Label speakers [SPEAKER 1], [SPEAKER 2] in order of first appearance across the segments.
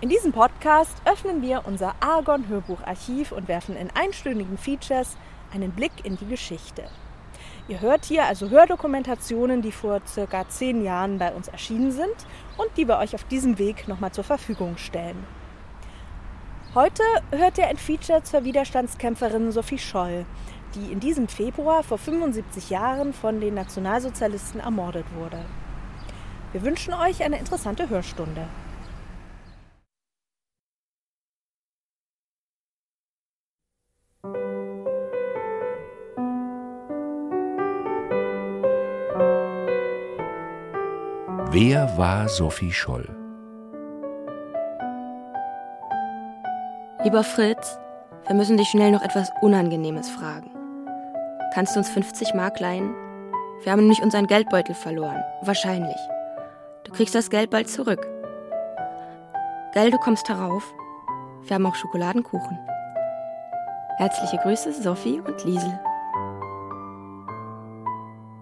[SPEAKER 1] In diesem Podcast öffnen wir unser Argon Hörbucharchiv und werfen in einstündigen Features einen Blick in die Geschichte. Ihr hört hier also Hördokumentationen, die vor circa zehn Jahren bei uns erschienen sind und die wir euch auf diesem Weg nochmal zur Verfügung stellen. Heute hört ihr ein Feature zur Widerstandskämpferin Sophie Scholl, die in diesem Februar vor 75 Jahren von den Nationalsozialisten ermordet wurde. Wir wünschen euch eine interessante Hörstunde.
[SPEAKER 2] Wer war Sophie Scholl?
[SPEAKER 3] Lieber Fritz, wir müssen dich schnell noch etwas Unangenehmes fragen. Kannst du uns 50 Mark leihen? Wir haben nämlich unseren Geldbeutel verloren. Wahrscheinlich. Du kriegst das Geld bald zurück. Gell, du kommst herauf. Wir haben auch Schokoladenkuchen. Herzliche Grüße, Sophie und Liesel.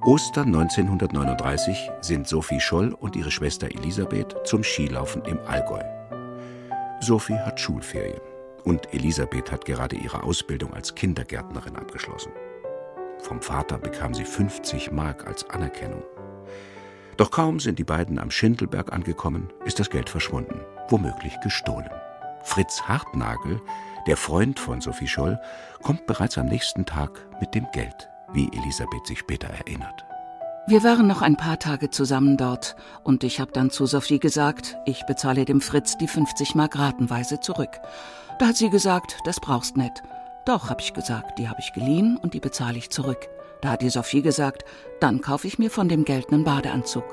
[SPEAKER 2] Ostern 1939 sind Sophie Scholl und ihre Schwester Elisabeth zum Skilaufen im Allgäu. Sophie hat Schulferien und Elisabeth hat gerade ihre Ausbildung als Kindergärtnerin abgeschlossen. Vom Vater bekam sie 50 Mark als Anerkennung. Doch kaum sind die beiden am Schindelberg angekommen, ist das Geld verschwunden, womöglich gestohlen. Fritz Hartnagel, der Freund von Sophie Scholl, kommt bereits am nächsten Tag mit dem Geld wie Elisabeth sich später erinnert.
[SPEAKER 4] Wir waren noch ein paar Tage zusammen dort und ich habe dann zu Sophie gesagt, ich bezahle dem Fritz die 50 Mark ratenweise zurück. Da hat sie gesagt, das brauchst nicht. Doch, habe ich gesagt, die habe ich geliehen und die bezahle ich zurück. Da hat die Sophie gesagt, dann kaufe ich mir von dem Geld einen Badeanzug.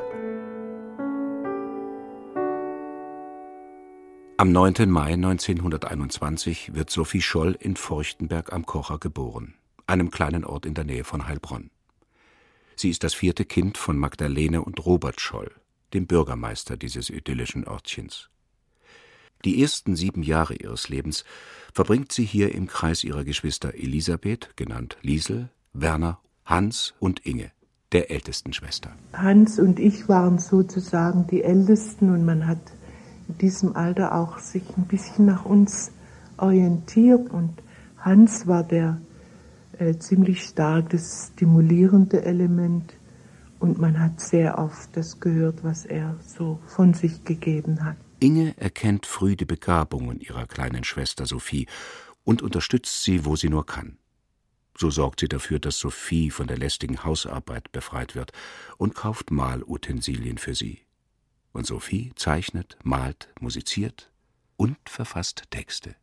[SPEAKER 2] Am 9. Mai 1921 wird Sophie Scholl in Feuchtenberg am Kocher geboren einem kleinen Ort in der Nähe von Heilbronn. Sie ist das vierte Kind von Magdalene und Robert Scholl, dem Bürgermeister dieses idyllischen Örtchens. Die ersten sieben Jahre ihres Lebens verbringt sie hier im Kreis ihrer Geschwister Elisabeth, genannt Liesel, Werner, Hans und Inge, der ältesten Schwester.
[SPEAKER 5] Hans und ich waren sozusagen die Ältesten und man hat in diesem Alter auch sich ein bisschen nach uns orientiert und Hans war der äh, ziemlich stark das stimulierende Element und man hat sehr oft das gehört, was er so von sich gegeben hat.
[SPEAKER 2] Inge erkennt früh die Begabungen ihrer kleinen Schwester Sophie und unterstützt sie, wo sie nur kann. So sorgt sie dafür, dass Sophie von der lästigen Hausarbeit befreit wird und kauft Malutensilien für sie. Und Sophie zeichnet, malt, musiziert und verfasst Texte.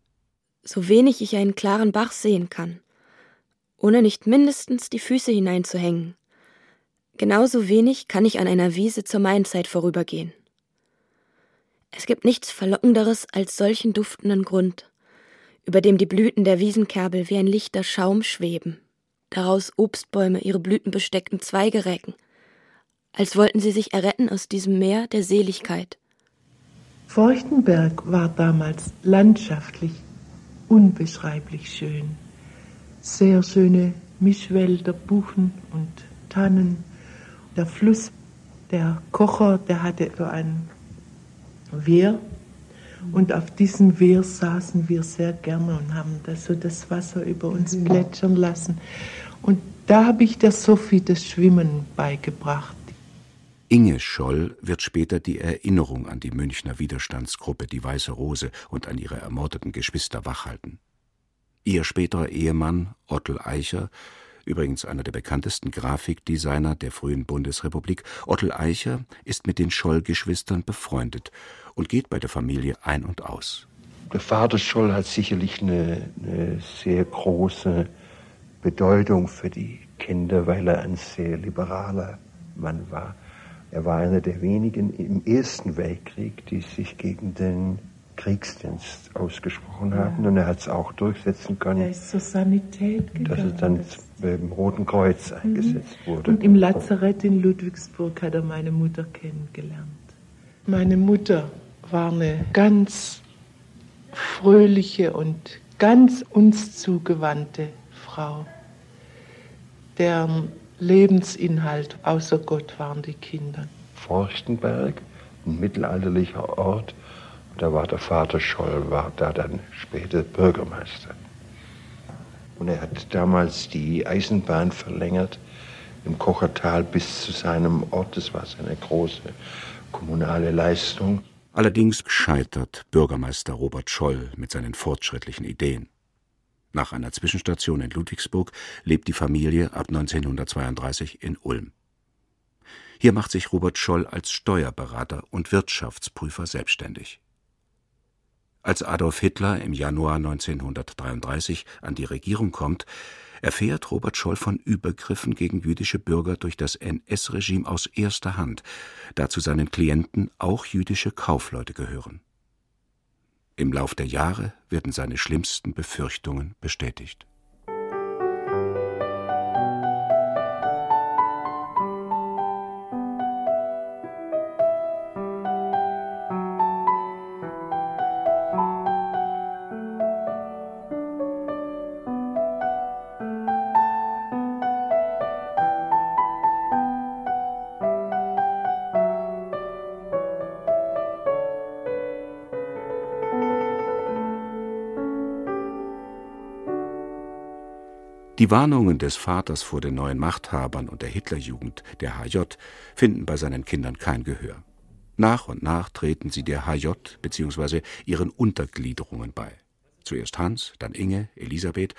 [SPEAKER 3] So wenig ich einen klaren Bach sehen kann, ohne nicht mindestens die Füße hineinzuhängen. Genauso wenig kann ich an einer Wiese zur Mainzeit vorübergehen. Es gibt nichts Verlockenderes als solchen duftenden Grund, über dem die Blüten der Wiesenkerbel wie ein lichter Schaum schweben, daraus Obstbäume ihre blütenbesteckten Zweige recken, als wollten sie sich erretten aus diesem Meer der Seligkeit.
[SPEAKER 5] Feuchtenberg war damals landschaftlich unbeschreiblich schön sehr schöne Mischwälder, Buchen und Tannen. Der Fluss, der Kocher, der hatte so ein Wehr und auf diesem Wehr saßen wir sehr gerne und haben das, so das Wasser über uns mhm. plätschern lassen. Und da habe ich der Sophie das Schwimmen beigebracht.
[SPEAKER 2] Inge Scholl wird später die Erinnerung an die Münchner Widerstandsgruppe Die Weiße Rose und an ihre ermordeten Geschwister wachhalten. Ihr späterer Ehemann Ottel Eicher, übrigens einer der bekanntesten Grafikdesigner der frühen Bundesrepublik, Ottel Eicher ist mit den Scholl-Geschwistern befreundet und geht bei der Familie ein und aus.
[SPEAKER 6] Der Vater Scholl hat sicherlich eine, eine sehr große Bedeutung für die Kinder, weil er ein sehr liberaler Mann war. Er war einer der wenigen im Ersten Weltkrieg, die sich gegen den Kriegsdienst ausgesprochen haben. Und er hat es auch durchsetzen können.
[SPEAKER 5] Er ist zur Sanität gegangen.
[SPEAKER 6] Dass er dann beim Roten Kreuz eingesetzt mhm. wurde.
[SPEAKER 5] Und im Lazarett in Ludwigsburg hat er meine Mutter kennengelernt. Meine Mutter war eine ganz fröhliche und ganz uns zugewandte Frau, deren Lebensinhalt außer Gott waren die Kinder.
[SPEAKER 6] Forchtenberg, ein mittelalterlicher Ort, da war der Vater Scholl, war da dann später Bürgermeister. Und er hat damals die Eisenbahn verlängert im Kochertal bis zu seinem Ort. Das war seine große kommunale Leistung.
[SPEAKER 2] Allerdings scheitert Bürgermeister Robert Scholl mit seinen fortschrittlichen Ideen. Nach einer Zwischenstation in Ludwigsburg lebt die Familie ab 1932 in Ulm. Hier macht sich Robert Scholl als Steuerberater und Wirtschaftsprüfer selbstständig. Als Adolf Hitler im Januar 1933 an die Regierung kommt, erfährt Robert Scholl von Übergriffen gegen jüdische Bürger durch das NS-Regime aus erster Hand, da zu seinen Klienten auch jüdische Kaufleute gehören. Im Lauf der Jahre werden seine schlimmsten Befürchtungen bestätigt. Die Warnungen des Vaters vor den neuen Machthabern und der Hitlerjugend, der HJ, finden bei seinen Kindern kein Gehör. Nach und nach treten sie der HJ bzw. ihren Untergliederungen bei. Zuerst Hans, dann Inge, Elisabeth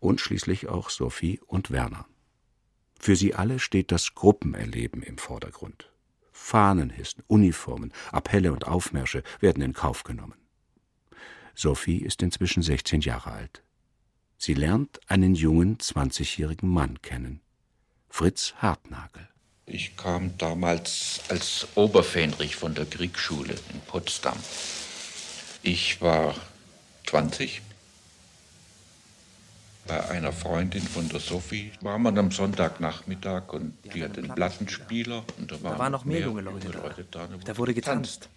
[SPEAKER 2] und schließlich auch Sophie und Werner. Für sie alle steht das Gruppenerleben im Vordergrund. Fahnenhissen, Uniformen, Appelle und Aufmärsche werden in Kauf genommen. Sophie ist inzwischen 16 Jahre alt. Sie lernt einen jungen, 20-jährigen Mann kennen. Fritz Hartnagel.
[SPEAKER 7] Ich kam damals als Oberfähnrich von der Kriegsschule in Potsdam. Ich war 20. Bei einer Freundin von der Sophie war man am Sonntagnachmittag und die hat einen Plattenspieler. Und
[SPEAKER 8] da, waren, da waren noch mehr, mehr junge Leute, junge Leute da. da. Da wurde getanzt.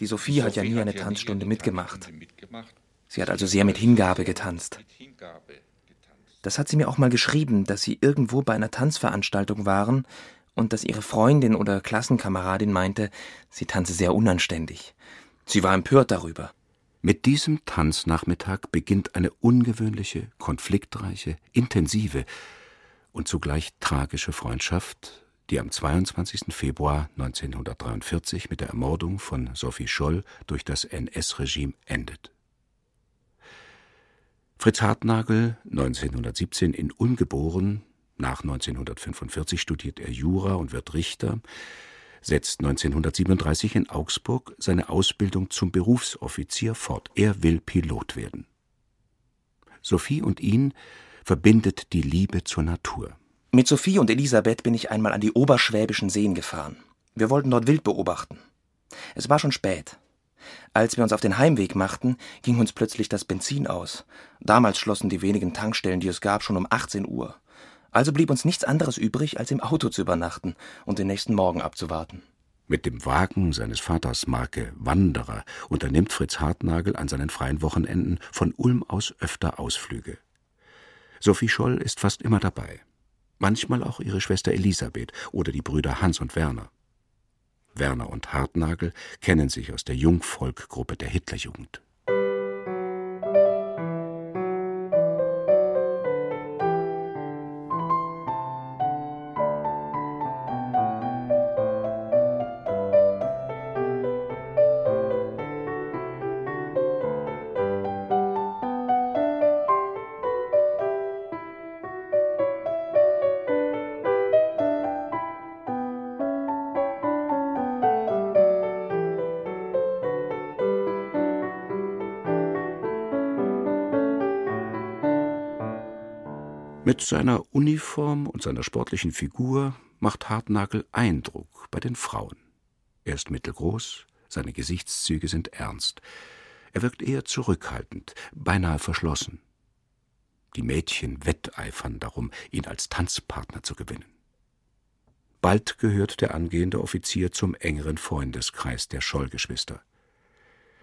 [SPEAKER 8] Die Sophie, Sophie hat ja nie eine Tanzstunde mitgemacht. mitgemacht. Sie hat also sehr mit Hingabe getanzt. Das hat sie mir auch mal geschrieben, dass sie irgendwo bei einer Tanzveranstaltung waren und dass ihre Freundin oder Klassenkameradin meinte, sie tanze sehr unanständig. Sie war empört darüber.
[SPEAKER 2] Mit diesem Tanznachmittag beginnt eine ungewöhnliche, konfliktreiche, intensive und zugleich tragische Freundschaft, die am 22. Februar 1943 mit der Ermordung von Sophie Scholl durch das NS-Regime endet. Fritz Hartnagel, 1917 in Ulm geboren, nach 1945 studiert er Jura und wird Richter, setzt 1937 in Augsburg seine Ausbildung zum Berufsoffizier fort. Er will Pilot werden. Sophie und ihn verbindet die Liebe zur Natur.
[SPEAKER 8] Mit Sophie und Elisabeth bin ich einmal an die oberschwäbischen Seen gefahren. Wir wollten dort Wild beobachten. Es war schon spät. Als wir uns auf den Heimweg machten, ging uns plötzlich das Benzin aus. Damals schlossen die wenigen Tankstellen, die es gab, schon um 18 Uhr. Also blieb uns nichts anderes übrig, als im Auto zu übernachten und den nächsten Morgen abzuwarten.
[SPEAKER 2] Mit dem Wagen seines Vaters Marke Wanderer unternimmt Fritz Hartnagel an seinen freien Wochenenden von Ulm aus öfter Ausflüge. Sophie Scholl ist fast immer dabei. Manchmal auch ihre Schwester Elisabeth oder die Brüder Hans und Werner. Werner und Hartnagel kennen sich aus der Jungvolkgruppe der Hitlerjugend. Mit seiner Uniform und seiner sportlichen Figur macht Hartnagel Eindruck bei den Frauen. Er ist mittelgroß, seine Gesichtszüge sind ernst. Er wirkt eher zurückhaltend, beinahe verschlossen. Die Mädchen wetteifern darum, ihn als Tanzpartner zu gewinnen. Bald gehört der angehende Offizier zum engeren Freundeskreis der Schollgeschwister.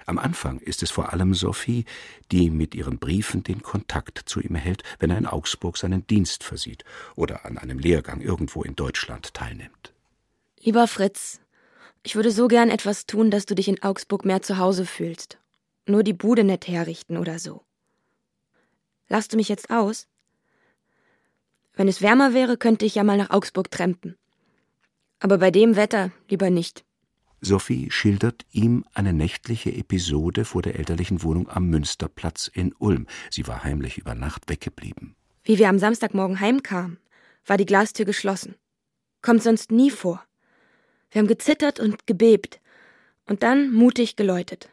[SPEAKER 2] Am Anfang ist es vor allem Sophie, die mit ihren Briefen den Kontakt zu ihm hält, wenn er in Augsburg seinen Dienst versieht oder an einem Lehrgang irgendwo in Deutschland teilnimmt.
[SPEAKER 3] Lieber Fritz, ich würde so gern etwas tun, dass du dich in Augsburg mehr zu Hause fühlst. Nur die Bude nett herrichten oder so. Lass du mich jetzt aus? Wenn es wärmer wäre, könnte ich ja mal nach Augsburg trampen. Aber bei dem Wetter lieber nicht.
[SPEAKER 2] Sophie schildert ihm eine nächtliche Episode vor der elterlichen Wohnung am Münsterplatz in Ulm. Sie war heimlich über Nacht weggeblieben.
[SPEAKER 3] Wie wir am Samstagmorgen heimkamen, war die Glastür geschlossen. Kommt sonst nie vor. Wir haben gezittert und gebebt und dann mutig geläutet.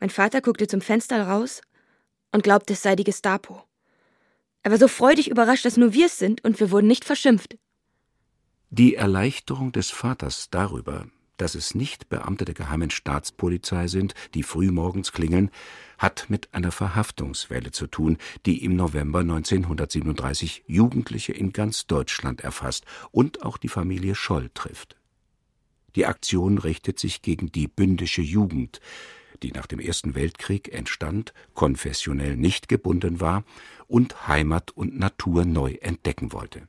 [SPEAKER 3] Mein Vater guckte zum Fenster raus und glaubte, es sei die Gestapo. Er war so freudig überrascht, dass nur wir es sind und wir wurden nicht verschimpft.
[SPEAKER 2] Die Erleichterung des Vaters darüber, dass es nicht Beamte der geheimen Staatspolizei sind, die frühmorgens klingeln, hat mit einer Verhaftungswelle zu tun, die im November 1937 Jugendliche in ganz Deutschland erfasst und auch die Familie Scholl trifft. Die Aktion richtet sich gegen die bündische Jugend, die nach dem Ersten Weltkrieg entstand, konfessionell nicht gebunden war und Heimat und Natur neu entdecken wollte.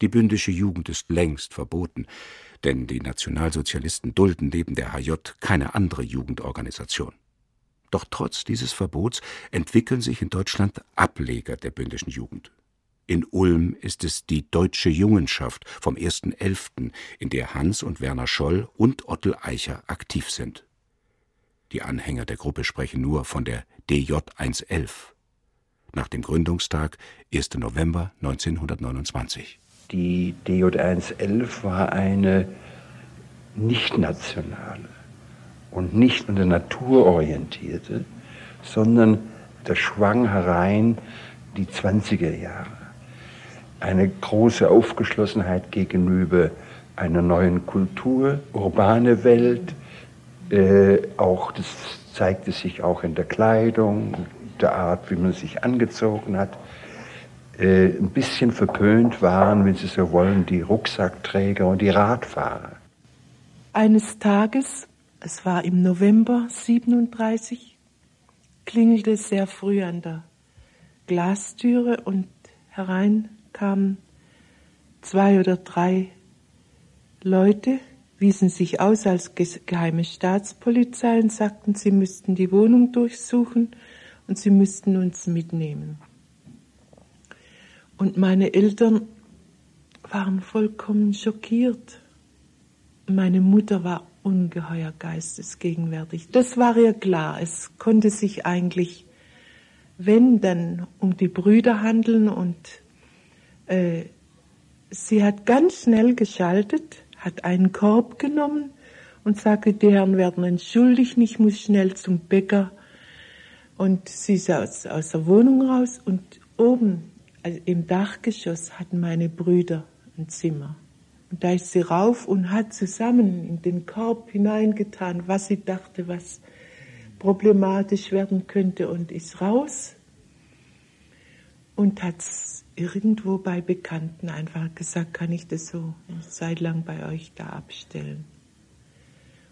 [SPEAKER 2] Die bündische Jugend ist längst verboten, denn die Nationalsozialisten dulden neben der HJ keine andere Jugendorganisation. Doch trotz dieses Verbots entwickeln sich in Deutschland Ableger der bündischen Jugend. In Ulm ist es die Deutsche Jungenschaft vom 1.11., in der Hans und Werner Scholl und Ottel Eicher aktiv sind. Die Anhänger der Gruppe sprechen nur von der DJ 111. Nach dem Gründungstag 1. November 1929.
[SPEAKER 6] Die DJ111 war eine nicht nationale und nicht an der Natur orientierte, sondern da schwang herein die 20er Jahre. Eine große Aufgeschlossenheit gegenüber einer neuen Kultur, urbane Welt, äh, auch das zeigte sich auch in der Kleidung, der Art, wie man sich angezogen hat äh, ein bisschen verpönt waren, wenn Sie so wollen, die Rucksackträger und die Radfahrer.
[SPEAKER 5] Eines Tages, es war im November 37, klingelte es sehr früh an der Glastüre und herein kamen zwei oder drei Leute, wiesen sich aus als geheime Staatspolizei und sagten, sie müssten die Wohnung durchsuchen und sie müssten uns mitnehmen. Und meine Eltern waren vollkommen schockiert. Meine Mutter war ungeheuer geistesgegenwärtig. Das war ihr klar. Es konnte sich eigentlich, wenn, dann um die Brüder handeln und äh, sie hat ganz schnell geschaltet, hat einen Korb genommen und sagte, die Herren werden entschuldigen, ich muss schnell zum Bäcker. Und sie ist aus, aus der Wohnung raus und oben also im Dachgeschoss hatten meine Brüder ein Zimmer. Und da ist sie rauf und hat zusammen in den Korb hineingetan, was sie dachte, was problematisch werden könnte und ist raus und hat es irgendwo bei Bekannten einfach gesagt, kann ich das so eine Zeit lang bei euch da abstellen.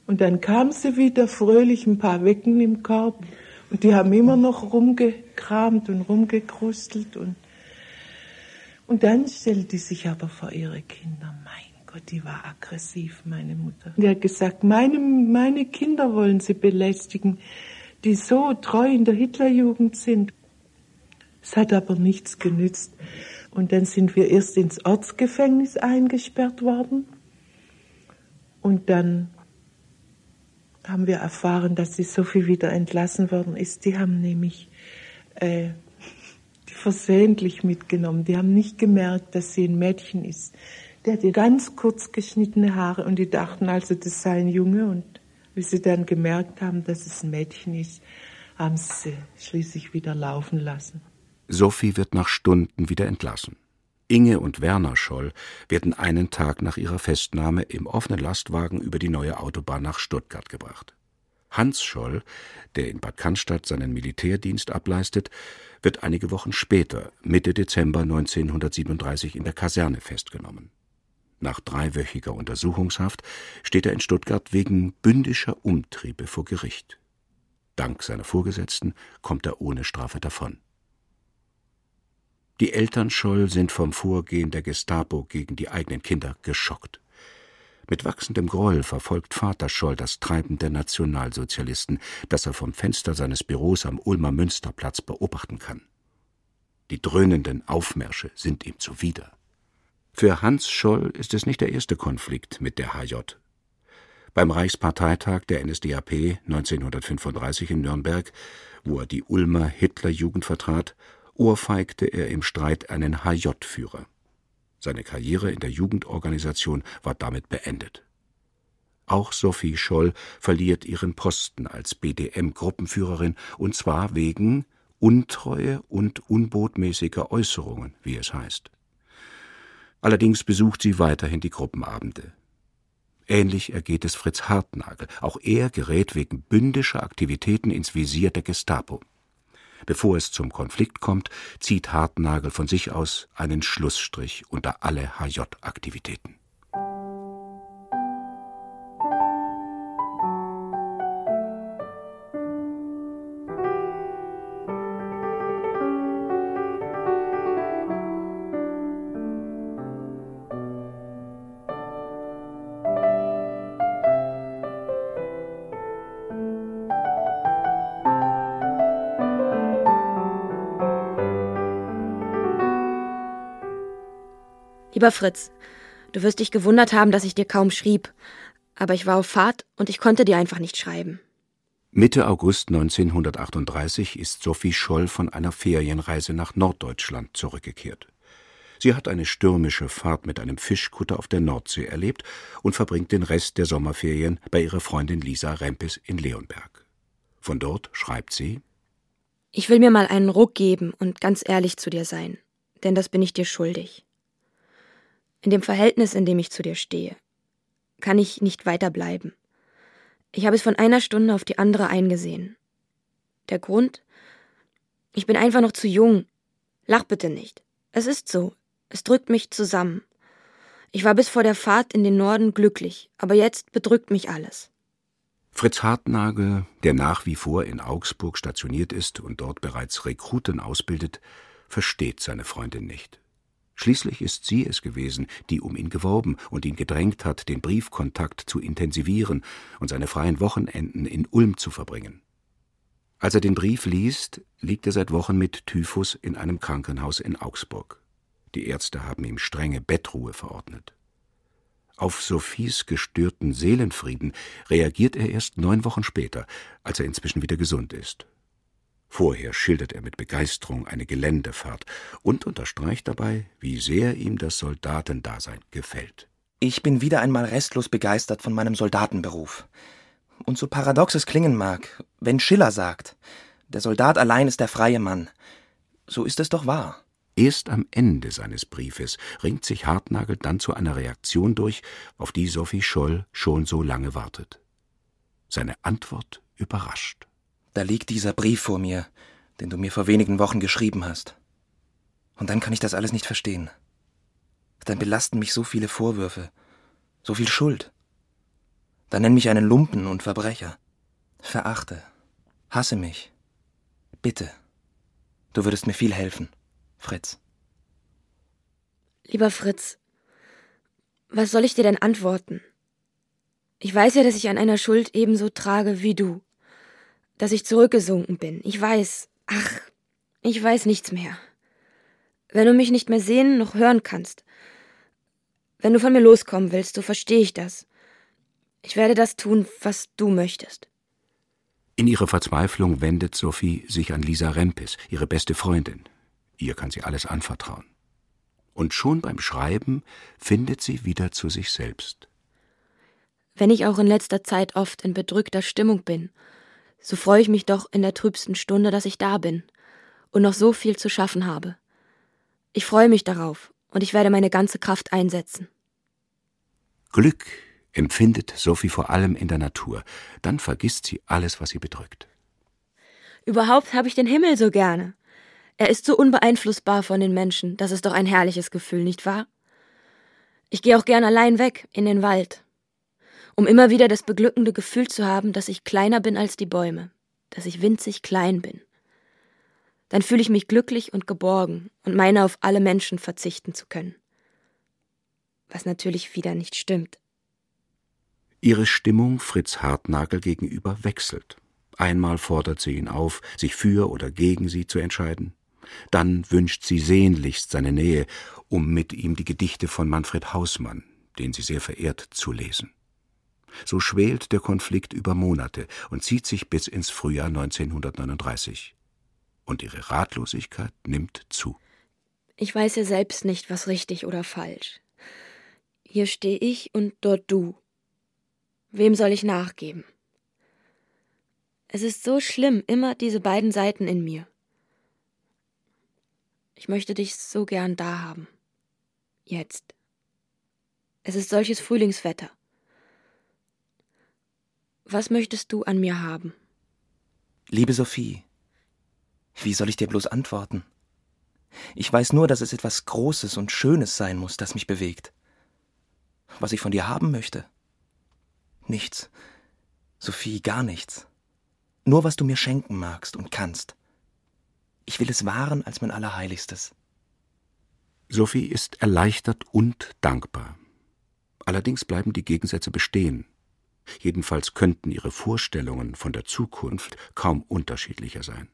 [SPEAKER 5] Und dann kam sie wieder fröhlich, ein paar Wecken im Korb und die haben immer noch rumgekramt und rumgekrustelt und und dann stellte sie sich aber vor ihre Kinder. Mein Gott, die war aggressiv, meine Mutter. Die hat gesagt, meine, meine Kinder wollen sie belästigen, die so treu in der Hitlerjugend sind. Es hat aber nichts genützt. Und dann sind wir erst ins Ortsgefängnis eingesperrt worden. Und dann haben wir erfahren, dass die Sophie wieder entlassen worden ist. Die haben nämlich äh, versehentlich mitgenommen. Die haben nicht gemerkt, dass sie ein Mädchen ist. Der hatte ganz kurz geschnittene Haare und die dachten also, das sei ein Junge. Und wie sie dann gemerkt haben, dass es ein Mädchen ist, haben sie schließlich wieder laufen lassen.
[SPEAKER 2] Sophie wird nach Stunden wieder entlassen. Inge und Werner Scholl werden einen Tag nach ihrer Festnahme im offenen Lastwagen über die neue Autobahn nach Stuttgart gebracht. Hans Scholl, der in Bad Cannstatt seinen Militärdienst ableistet, wird einige Wochen später, Mitte Dezember 1937, in der Kaserne festgenommen. Nach dreiwöchiger Untersuchungshaft steht er in Stuttgart wegen bündischer Umtriebe vor Gericht. Dank seiner Vorgesetzten kommt er ohne Strafe davon. Die Eltern Scholl sind vom Vorgehen der Gestapo gegen die eigenen Kinder geschockt. Mit wachsendem Groll verfolgt Vater Scholl das Treiben der Nationalsozialisten, das er vom Fenster seines Büros am Ulmer Münsterplatz beobachten kann. Die dröhnenden Aufmärsche sind ihm zuwider. Für Hans Scholl ist es nicht der erste Konflikt mit der HJ. Beim Reichsparteitag der NSDAP 1935 in Nürnberg, wo er die Ulmer Hitlerjugend vertrat, ohrfeigte er im Streit einen HJ-Führer. Seine Karriere in der Jugendorganisation war damit beendet. Auch Sophie Scholl verliert ihren Posten als BDM-Gruppenführerin, und zwar wegen Untreue und unbotmäßiger Äußerungen, wie es heißt. Allerdings besucht sie weiterhin die Gruppenabende. Ähnlich ergeht es Fritz Hartnagel. Auch er gerät wegen bündischer Aktivitäten ins Visier der Gestapo. Bevor es zum Konflikt kommt, zieht Hartnagel von sich aus einen Schlussstrich unter alle HJ-Aktivitäten.
[SPEAKER 3] Lieber Fritz, du wirst dich gewundert haben, dass ich dir kaum schrieb. Aber ich war auf Fahrt und ich konnte dir einfach nicht schreiben.
[SPEAKER 2] Mitte August 1938 ist Sophie Scholl von einer Ferienreise nach Norddeutschland zurückgekehrt. Sie hat eine stürmische Fahrt mit einem Fischkutter auf der Nordsee erlebt und verbringt den Rest der Sommerferien bei ihrer Freundin Lisa Rempes in Leonberg. Von dort schreibt sie
[SPEAKER 3] Ich will mir mal einen Ruck geben und ganz ehrlich zu dir sein, denn das bin ich dir schuldig in dem Verhältnis, in dem ich zu dir stehe, kann ich nicht weiterbleiben. Ich habe es von einer Stunde auf die andere eingesehen. Der Grund? Ich bin einfach noch zu jung. Lach bitte nicht. Es ist so. Es drückt mich zusammen. Ich war bis vor der Fahrt in den Norden glücklich, aber jetzt bedrückt mich alles.
[SPEAKER 2] Fritz Hartnagel, der nach wie vor in Augsburg stationiert ist und dort bereits Rekruten ausbildet, versteht seine Freundin nicht. Schließlich ist sie es gewesen, die um ihn geworben und ihn gedrängt hat, den Briefkontakt zu intensivieren und seine freien Wochenenden in Ulm zu verbringen. Als er den Brief liest, liegt er seit Wochen mit Typhus in einem Krankenhaus in Augsburg. Die Ärzte haben ihm strenge Bettruhe verordnet. Auf Sophies gestörten Seelenfrieden reagiert er erst neun Wochen später, als er inzwischen wieder gesund ist. Vorher schildert er mit Begeisterung eine Geländefahrt und unterstreicht dabei, wie sehr ihm das Soldatendasein gefällt.
[SPEAKER 8] Ich bin wieder einmal restlos begeistert von meinem Soldatenberuf. Und so paradox es klingen mag, wenn Schiller sagt, der Soldat allein ist der freie Mann, so ist es doch wahr.
[SPEAKER 2] Erst am Ende seines Briefes ringt sich Hartnagel dann zu einer Reaktion durch, auf die Sophie Scholl schon so lange wartet. Seine Antwort überrascht.
[SPEAKER 8] Da liegt dieser Brief vor mir, den du mir vor wenigen Wochen geschrieben hast. Und dann kann ich das alles nicht verstehen. Dann belasten mich so viele Vorwürfe, so viel Schuld. Dann nenn mich einen Lumpen und Verbrecher. Verachte, hasse mich. Bitte, du würdest mir viel helfen, Fritz.
[SPEAKER 3] Lieber Fritz, was soll ich dir denn antworten? Ich weiß ja, dass ich an einer Schuld ebenso trage wie du dass ich zurückgesunken bin. Ich weiß, ach, ich weiß nichts mehr. Wenn du mich nicht mehr sehen noch hören kannst, wenn du von mir loskommen willst, so verstehe ich das. Ich werde das tun, was du möchtest.
[SPEAKER 2] In ihrer Verzweiflung wendet Sophie sich an Lisa Rempis, ihre beste Freundin. Ihr kann sie alles anvertrauen. Und schon beim Schreiben findet sie wieder zu sich selbst.
[SPEAKER 3] Wenn ich auch in letzter Zeit oft in bedrückter Stimmung bin so freue ich mich doch in der trübsten Stunde, dass ich da bin und noch so viel zu schaffen habe. Ich freue mich darauf und ich werde meine ganze Kraft einsetzen.
[SPEAKER 2] Glück empfindet Sophie vor allem in der Natur, dann vergisst sie alles, was sie bedrückt.
[SPEAKER 3] Überhaupt habe ich den Himmel so gerne. Er ist so unbeeinflussbar von den Menschen, das ist doch ein herrliches Gefühl, nicht wahr? Ich gehe auch gern allein weg, in den Wald, um immer wieder das beglückende Gefühl zu haben, dass ich kleiner bin als die Bäume, dass ich winzig klein bin. Dann fühle ich mich glücklich und geborgen und meine auf alle Menschen verzichten zu können. Was natürlich wieder nicht stimmt.
[SPEAKER 2] Ihre Stimmung Fritz Hartnagel gegenüber wechselt. Einmal fordert sie ihn auf, sich für oder gegen sie zu entscheiden. Dann wünscht sie sehnlichst seine Nähe, um mit ihm die Gedichte von Manfred Hausmann, den sie sehr verehrt, zu lesen. So schwelt der Konflikt über Monate und zieht sich bis ins Frühjahr 1939. Und ihre Ratlosigkeit nimmt zu.
[SPEAKER 3] Ich weiß ja selbst nicht, was richtig oder falsch. Hier stehe ich und dort du. Wem soll ich nachgeben? Es ist so schlimm, immer diese beiden Seiten in mir. Ich möchte dich so gern da haben. Jetzt. Es ist solches Frühlingswetter. Was möchtest du an mir haben?
[SPEAKER 8] Liebe Sophie, wie soll ich dir bloß antworten? Ich weiß nur, dass es etwas Großes und Schönes sein muss, das mich bewegt. Was ich von dir haben möchte? Nichts. Sophie, gar nichts. Nur was du mir schenken magst und kannst. Ich will es wahren als mein Allerheiligstes.
[SPEAKER 2] Sophie ist erleichtert und dankbar. Allerdings bleiben die Gegensätze bestehen. Jedenfalls könnten ihre Vorstellungen von der Zukunft kaum unterschiedlicher sein.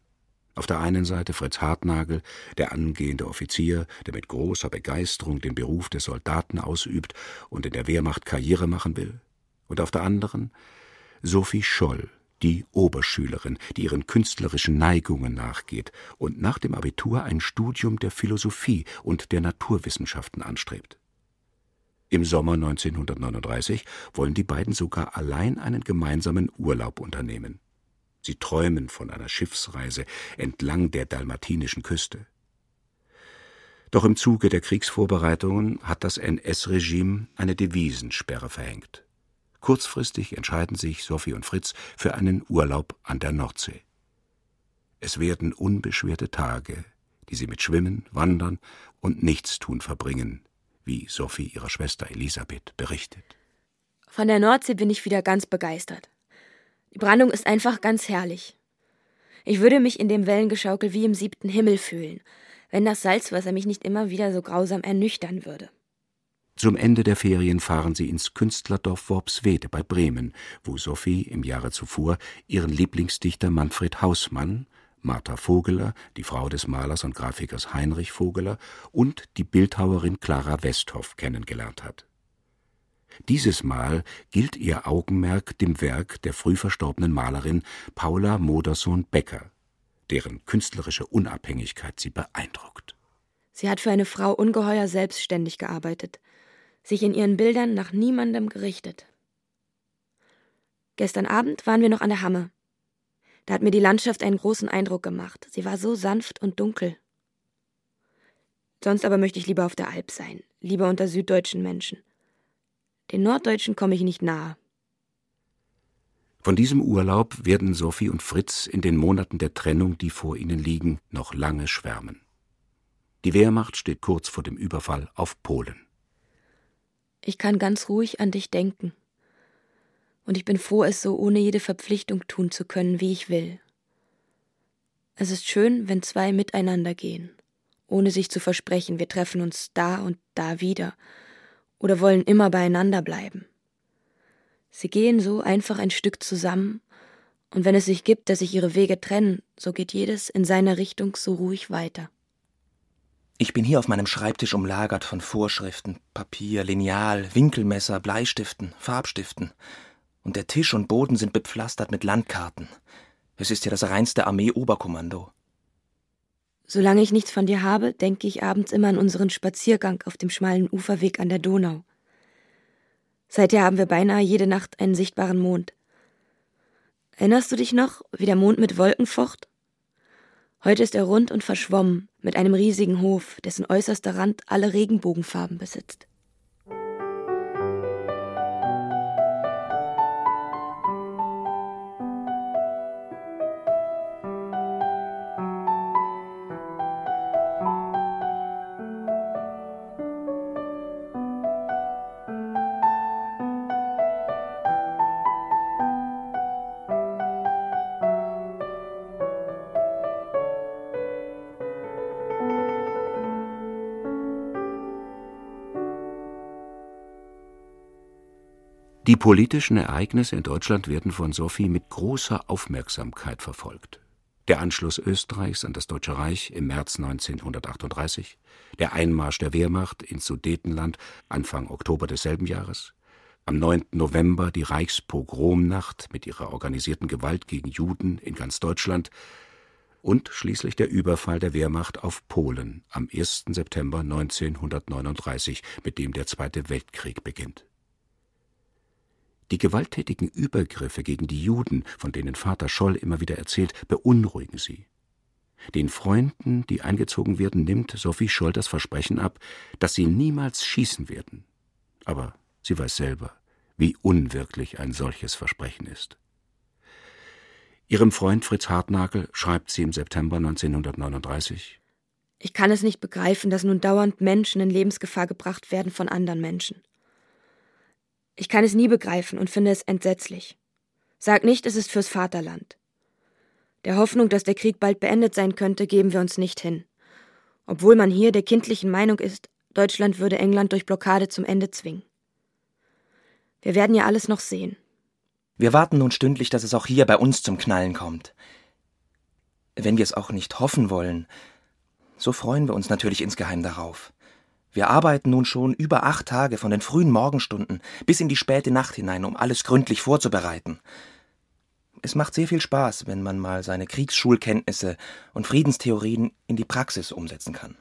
[SPEAKER 2] Auf der einen Seite Fritz Hartnagel, der angehende Offizier, der mit großer Begeisterung den Beruf des Soldaten ausübt und in der Wehrmacht Karriere machen will, und auf der anderen Sophie Scholl, die Oberschülerin, die ihren künstlerischen Neigungen nachgeht und nach dem Abitur ein Studium der Philosophie und der Naturwissenschaften anstrebt. Im Sommer 1939 wollen die beiden sogar allein einen gemeinsamen Urlaub unternehmen. Sie träumen von einer Schiffsreise entlang der dalmatinischen Küste. Doch im Zuge der Kriegsvorbereitungen hat das NS-Regime eine Devisensperre verhängt. Kurzfristig entscheiden sich Sophie und Fritz für einen Urlaub an der Nordsee. Es werden unbeschwerte Tage, die sie mit Schwimmen, Wandern und Nichtstun verbringen, wie Sophie ihrer Schwester Elisabeth berichtet.
[SPEAKER 3] Von der Nordsee bin ich wieder ganz begeistert. Die Brandung ist einfach ganz herrlich. Ich würde mich in dem Wellengeschaukel wie im siebten Himmel fühlen, wenn das Salzwasser mich nicht immer wieder so grausam ernüchtern würde.
[SPEAKER 2] Zum Ende der Ferien fahren sie ins Künstlerdorf Worpswede bei Bremen, wo Sophie im Jahre zuvor ihren Lieblingsdichter Manfred Hausmann Martha Vogeler, die Frau des Malers und Grafikers Heinrich Vogeler, und die Bildhauerin Clara Westhoff kennengelernt hat. Dieses Mal gilt ihr Augenmerk dem Werk der früh verstorbenen Malerin Paula Modersohn-Becker, deren künstlerische Unabhängigkeit sie beeindruckt.
[SPEAKER 3] Sie hat für eine Frau ungeheuer selbstständig gearbeitet, sich in ihren Bildern nach niemandem gerichtet. Gestern Abend waren wir noch an der Hamme. Da hat mir die Landschaft einen großen Eindruck gemacht. Sie war so sanft und dunkel. Sonst aber möchte ich lieber auf der Alp sein, lieber unter süddeutschen Menschen. Den Norddeutschen komme ich nicht nahe.
[SPEAKER 2] Von diesem Urlaub werden Sophie und Fritz in den Monaten der Trennung, die vor ihnen liegen, noch lange schwärmen. Die Wehrmacht steht kurz vor dem Überfall auf Polen.
[SPEAKER 3] Ich kann ganz ruhig an dich denken und ich bin froh, es so ohne jede Verpflichtung tun zu können, wie ich will. Es ist schön, wenn zwei miteinander gehen, ohne sich zu versprechen, wir treffen uns da und da wieder oder wollen immer beieinander bleiben. Sie gehen so einfach ein Stück zusammen, und wenn es sich gibt, dass sich ihre Wege trennen, so geht jedes in seiner Richtung so ruhig weiter.
[SPEAKER 8] Ich bin hier auf meinem Schreibtisch umlagert von Vorschriften, Papier, Lineal, Winkelmesser, Bleistiften, Farbstiften und der Tisch und Boden sind bepflastert mit Landkarten. Es ist ja das reinste Armee-Oberkommando.
[SPEAKER 3] Solange ich nichts von dir habe, denke ich abends immer an unseren Spaziergang auf dem schmalen Uferweg an der Donau. Seither haben wir beinahe jede Nacht einen sichtbaren Mond. Erinnerst du dich noch, wie der Mond mit Wolken focht? Heute ist er rund und verschwommen mit einem riesigen Hof, dessen äußerster Rand alle Regenbogenfarben besitzt.
[SPEAKER 2] Die politischen Ereignisse in Deutschland werden von Sophie mit großer Aufmerksamkeit verfolgt. Der Anschluss Österreichs an das Deutsche Reich im März 1938, der Einmarsch der Wehrmacht ins Sudetenland Anfang Oktober desselben Jahres, am 9. November die Reichspogromnacht mit ihrer organisierten Gewalt gegen Juden in ganz Deutschland und schließlich der Überfall der Wehrmacht auf Polen am 1. September 1939, mit dem der Zweite Weltkrieg beginnt. Die gewalttätigen Übergriffe gegen die Juden, von denen Vater Scholl immer wieder erzählt, beunruhigen sie. Den Freunden, die eingezogen werden, nimmt Sophie Scholl das Versprechen ab, dass sie niemals schießen werden. Aber sie weiß selber, wie unwirklich ein solches Versprechen ist. Ihrem Freund Fritz Hartnagel schreibt sie im September 1939
[SPEAKER 3] Ich kann es nicht begreifen, dass nun dauernd Menschen in Lebensgefahr gebracht werden von anderen Menschen. Ich kann es nie begreifen und finde es entsetzlich. Sag nicht, es ist fürs Vaterland. Der Hoffnung, dass der Krieg bald beendet sein könnte, geben wir uns nicht hin. Obwohl man hier der kindlichen Meinung ist, Deutschland würde England durch Blockade zum Ende zwingen. Wir werden ja alles noch sehen.
[SPEAKER 8] Wir warten nun stündlich, dass es auch hier bei uns zum Knallen kommt. Wenn wir es auch nicht hoffen wollen, so freuen wir uns natürlich insgeheim darauf. Wir arbeiten nun schon über acht Tage von den frühen Morgenstunden bis in die späte Nacht hinein, um alles gründlich vorzubereiten. Es macht sehr viel Spaß, wenn man mal seine Kriegsschulkenntnisse und Friedenstheorien in die Praxis umsetzen kann.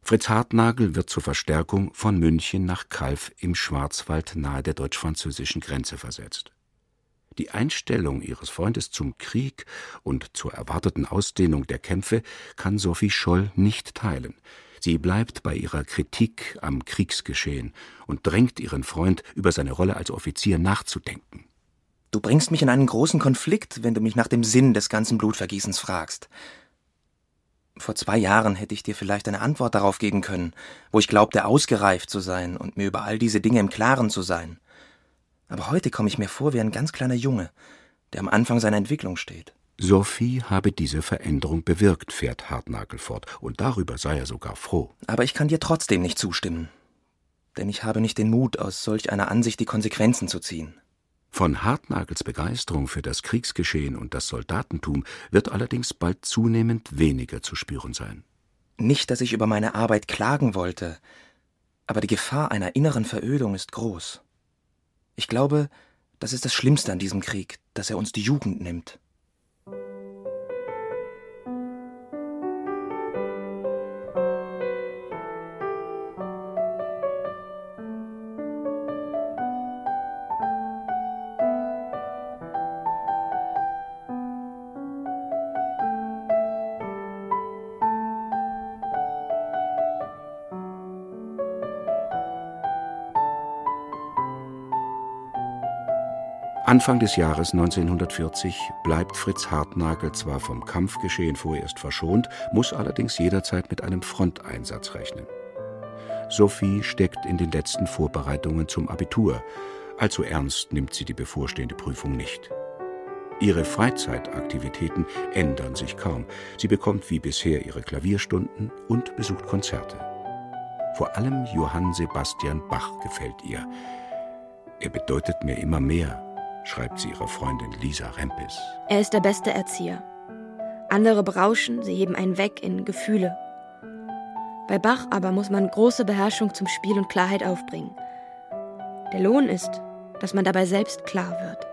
[SPEAKER 2] Fritz Hartnagel wird zur Verstärkung von München nach Kalf im Schwarzwald nahe der deutsch-französischen Grenze versetzt. Die Einstellung ihres Freundes zum Krieg und zur erwarteten Ausdehnung der Kämpfe kann Sophie Scholl nicht teilen. Sie bleibt bei ihrer Kritik am Kriegsgeschehen und drängt ihren Freund, über seine Rolle als Offizier nachzudenken.
[SPEAKER 8] Du bringst mich in einen großen Konflikt, wenn du mich nach dem Sinn des ganzen Blutvergießens fragst. Vor zwei Jahren hätte ich dir vielleicht eine Antwort darauf geben können, wo ich glaubte, ausgereift zu sein und mir über all diese Dinge im Klaren zu sein. Aber heute komme ich mir vor wie ein ganz kleiner Junge, der am Anfang seiner Entwicklung steht.
[SPEAKER 2] Sophie habe diese Veränderung bewirkt, fährt Hartnagel fort, und darüber sei er sogar froh.
[SPEAKER 8] Aber ich kann dir trotzdem nicht zustimmen. Denn ich habe nicht den Mut, aus solch einer Ansicht die Konsequenzen zu ziehen.
[SPEAKER 2] Von Hartnagels Begeisterung für das Kriegsgeschehen und das Soldatentum wird allerdings bald zunehmend weniger zu spüren sein.
[SPEAKER 8] Nicht, dass ich über meine Arbeit klagen wollte, aber die Gefahr einer inneren Verödung ist groß. Ich glaube, das ist das Schlimmste an diesem Krieg, dass er uns die Jugend nimmt.
[SPEAKER 2] Anfang des Jahres 1940 bleibt Fritz Hartnagel zwar vom Kampfgeschehen vorerst verschont, muss allerdings jederzeit mit einem Fronteinsatz rechnen. Sophie steckt in den letzten Vorbereitungen zum Abitur. Allzu ernst nimmt sie die bevorstehende Prüfung nicht. Ihre Freizeitaktivitäten ändern sich kaum. Sie bekommt wie bisher ihre Klavierstunden und besucht Konzerte. Vor allem Johann Sebastian Bach gefällt ihr. Er bedeutet mir immer mehr schreibt sie ihrer Freundin Lisa Rempis.
[SPEAKER 3] Er ist der beste Erzieher. Andere berauschen, sie heben einen weg in Gefühle. Bei Bach aber muss man große Beherrschung zum Spiel und Klarheit aufbringen. Der Lohn ist, dass man dabei selbst klar wird.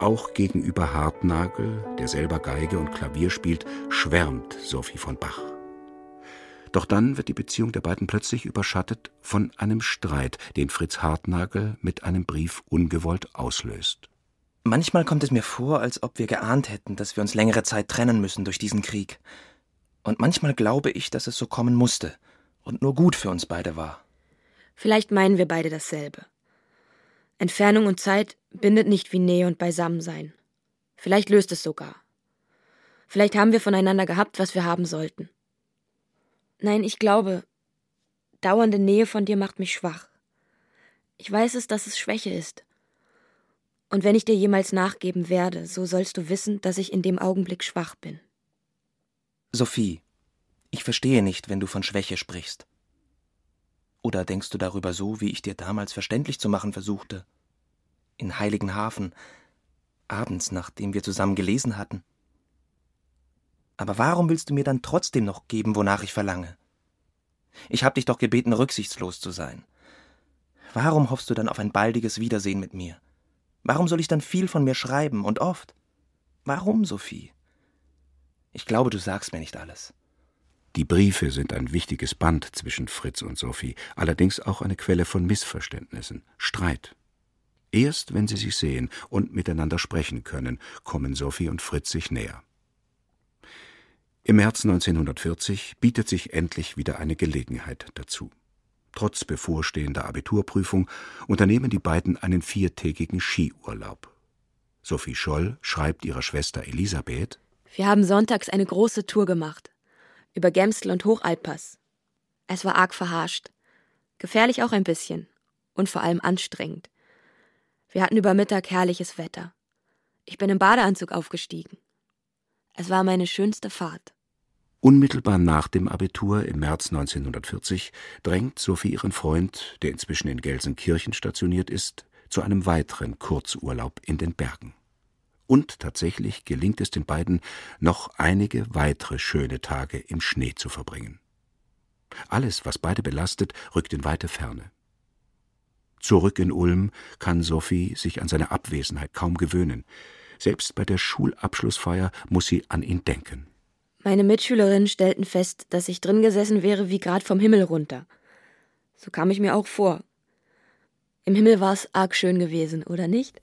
[SPEAKER 2] Auch gegenüber Hartnagel, der selber Geige und Klavier spielt, schwärmt Sophie von Bach. Doch dann wird die Beziehung der beiden plötzlich überschattet von einem Streit, den Fritz Hartnagel mit einem Brief ungewollt auslöst.
[SPEAKER 8] Manchmal kommt es mir vor, als ob wir geahnt hätten, dass wir uns längere Zeit trennen müssen durch diesen Krieg. Und manchmal glaube ich, dass es so kommen musste und nur gut für uns beide war.
[SPEAKER 3] Vielleicht meinen wir beide dasselbe. Entfernung und Zeit bindet nicht wie Nähe und Beisammensein. Vielleicht löst es sogar. Vielleicht haben wir voneinander gehabt, was wir haben sollten. Nein, ich glaube, dauernde Nähe von dir macht mich schwach. Ich weiß es, dass es Schwäche ist. Und wenn ich dir jemals nachgeben werde, so sollst du wissen, dass ich in dem Augenblick schwach bin.
[SPEAKER 8] Sophie, ich verstehe nicht, wenn du von Schwäche sprichst. Oder denkst du darüber so, wie ich dir damals verständlich zu machen versuchte? In Heiligenhafen, abends, nachdem wir zusammen gelesen hatten. Aber warum willst du mir dann trotzdem noch geben, wonach ich verlange? Ich hab dich doch gebeten, rücksichtslos zu sein. Warum hoffst du dann auf ein baldiges Wiedersehen mit mir? Warum soll ich dann viel von mir schreiben und oft? Warum, Sophie? Ich glaube, du sagst mir nicht alles.
[SPEAKER 2] Die Briefe sind ein wichtiges Band zwischen Fritz und Sophie, allerdings auch eine Quelle von Missverständnissen, Streit. Erst wenn sie sich sehen und miteinander sprechen können, kommen Sophie und Fritz sich näher. Im März 1940 bietet sich endlich wieder eine Gelegenheit dazu. Trotz bevorstehender Abiturprüfung unternehmen die beiden einen viertägigen Skiurlaub. Sophie Scholl schreibt ihrer Schwester Elisabeth
[SPEAKER 3] Wir haben sonntags eine große Tour gemacht über Gemstel und Hochalpass. Es war arg verharscht. Gefährlich auch ein bisschen. Und vor allem anstrengend. Wir hatten über Mittag herrliches Wetter. Ich bin im Badeanzug aufgestiegen. Es war meine schönste Fahrt.
[SPEAKER 2] Unmittelbar nach dem Abitur im März 1940 drängt Sophie ihren Freund, der inzwischen in Gelsenkirchen stationiert ist, zu einem weiteren Kurzurlaub in den Bergen. Und tatsächlich gelingt es den beiden, noch einige weitere schöne Tage im Schnee zu verbringen. Alles, was beide belastet, rückt in weite Ferne. Zurück in Ulm kann Sophie sich an seine Abwesenheit kaum gewöhnen. Selbst bei der Schulabschlussfeier muss sie an ihn denken.
[SPEAKER 3] Meine Mitschülerinnen stellten fest, dass ich drin gesessen wäre wie grad vom Himmel runter. So kam ich mir auch vor. Im Himmel war es arg schön gewesen, oder nicht?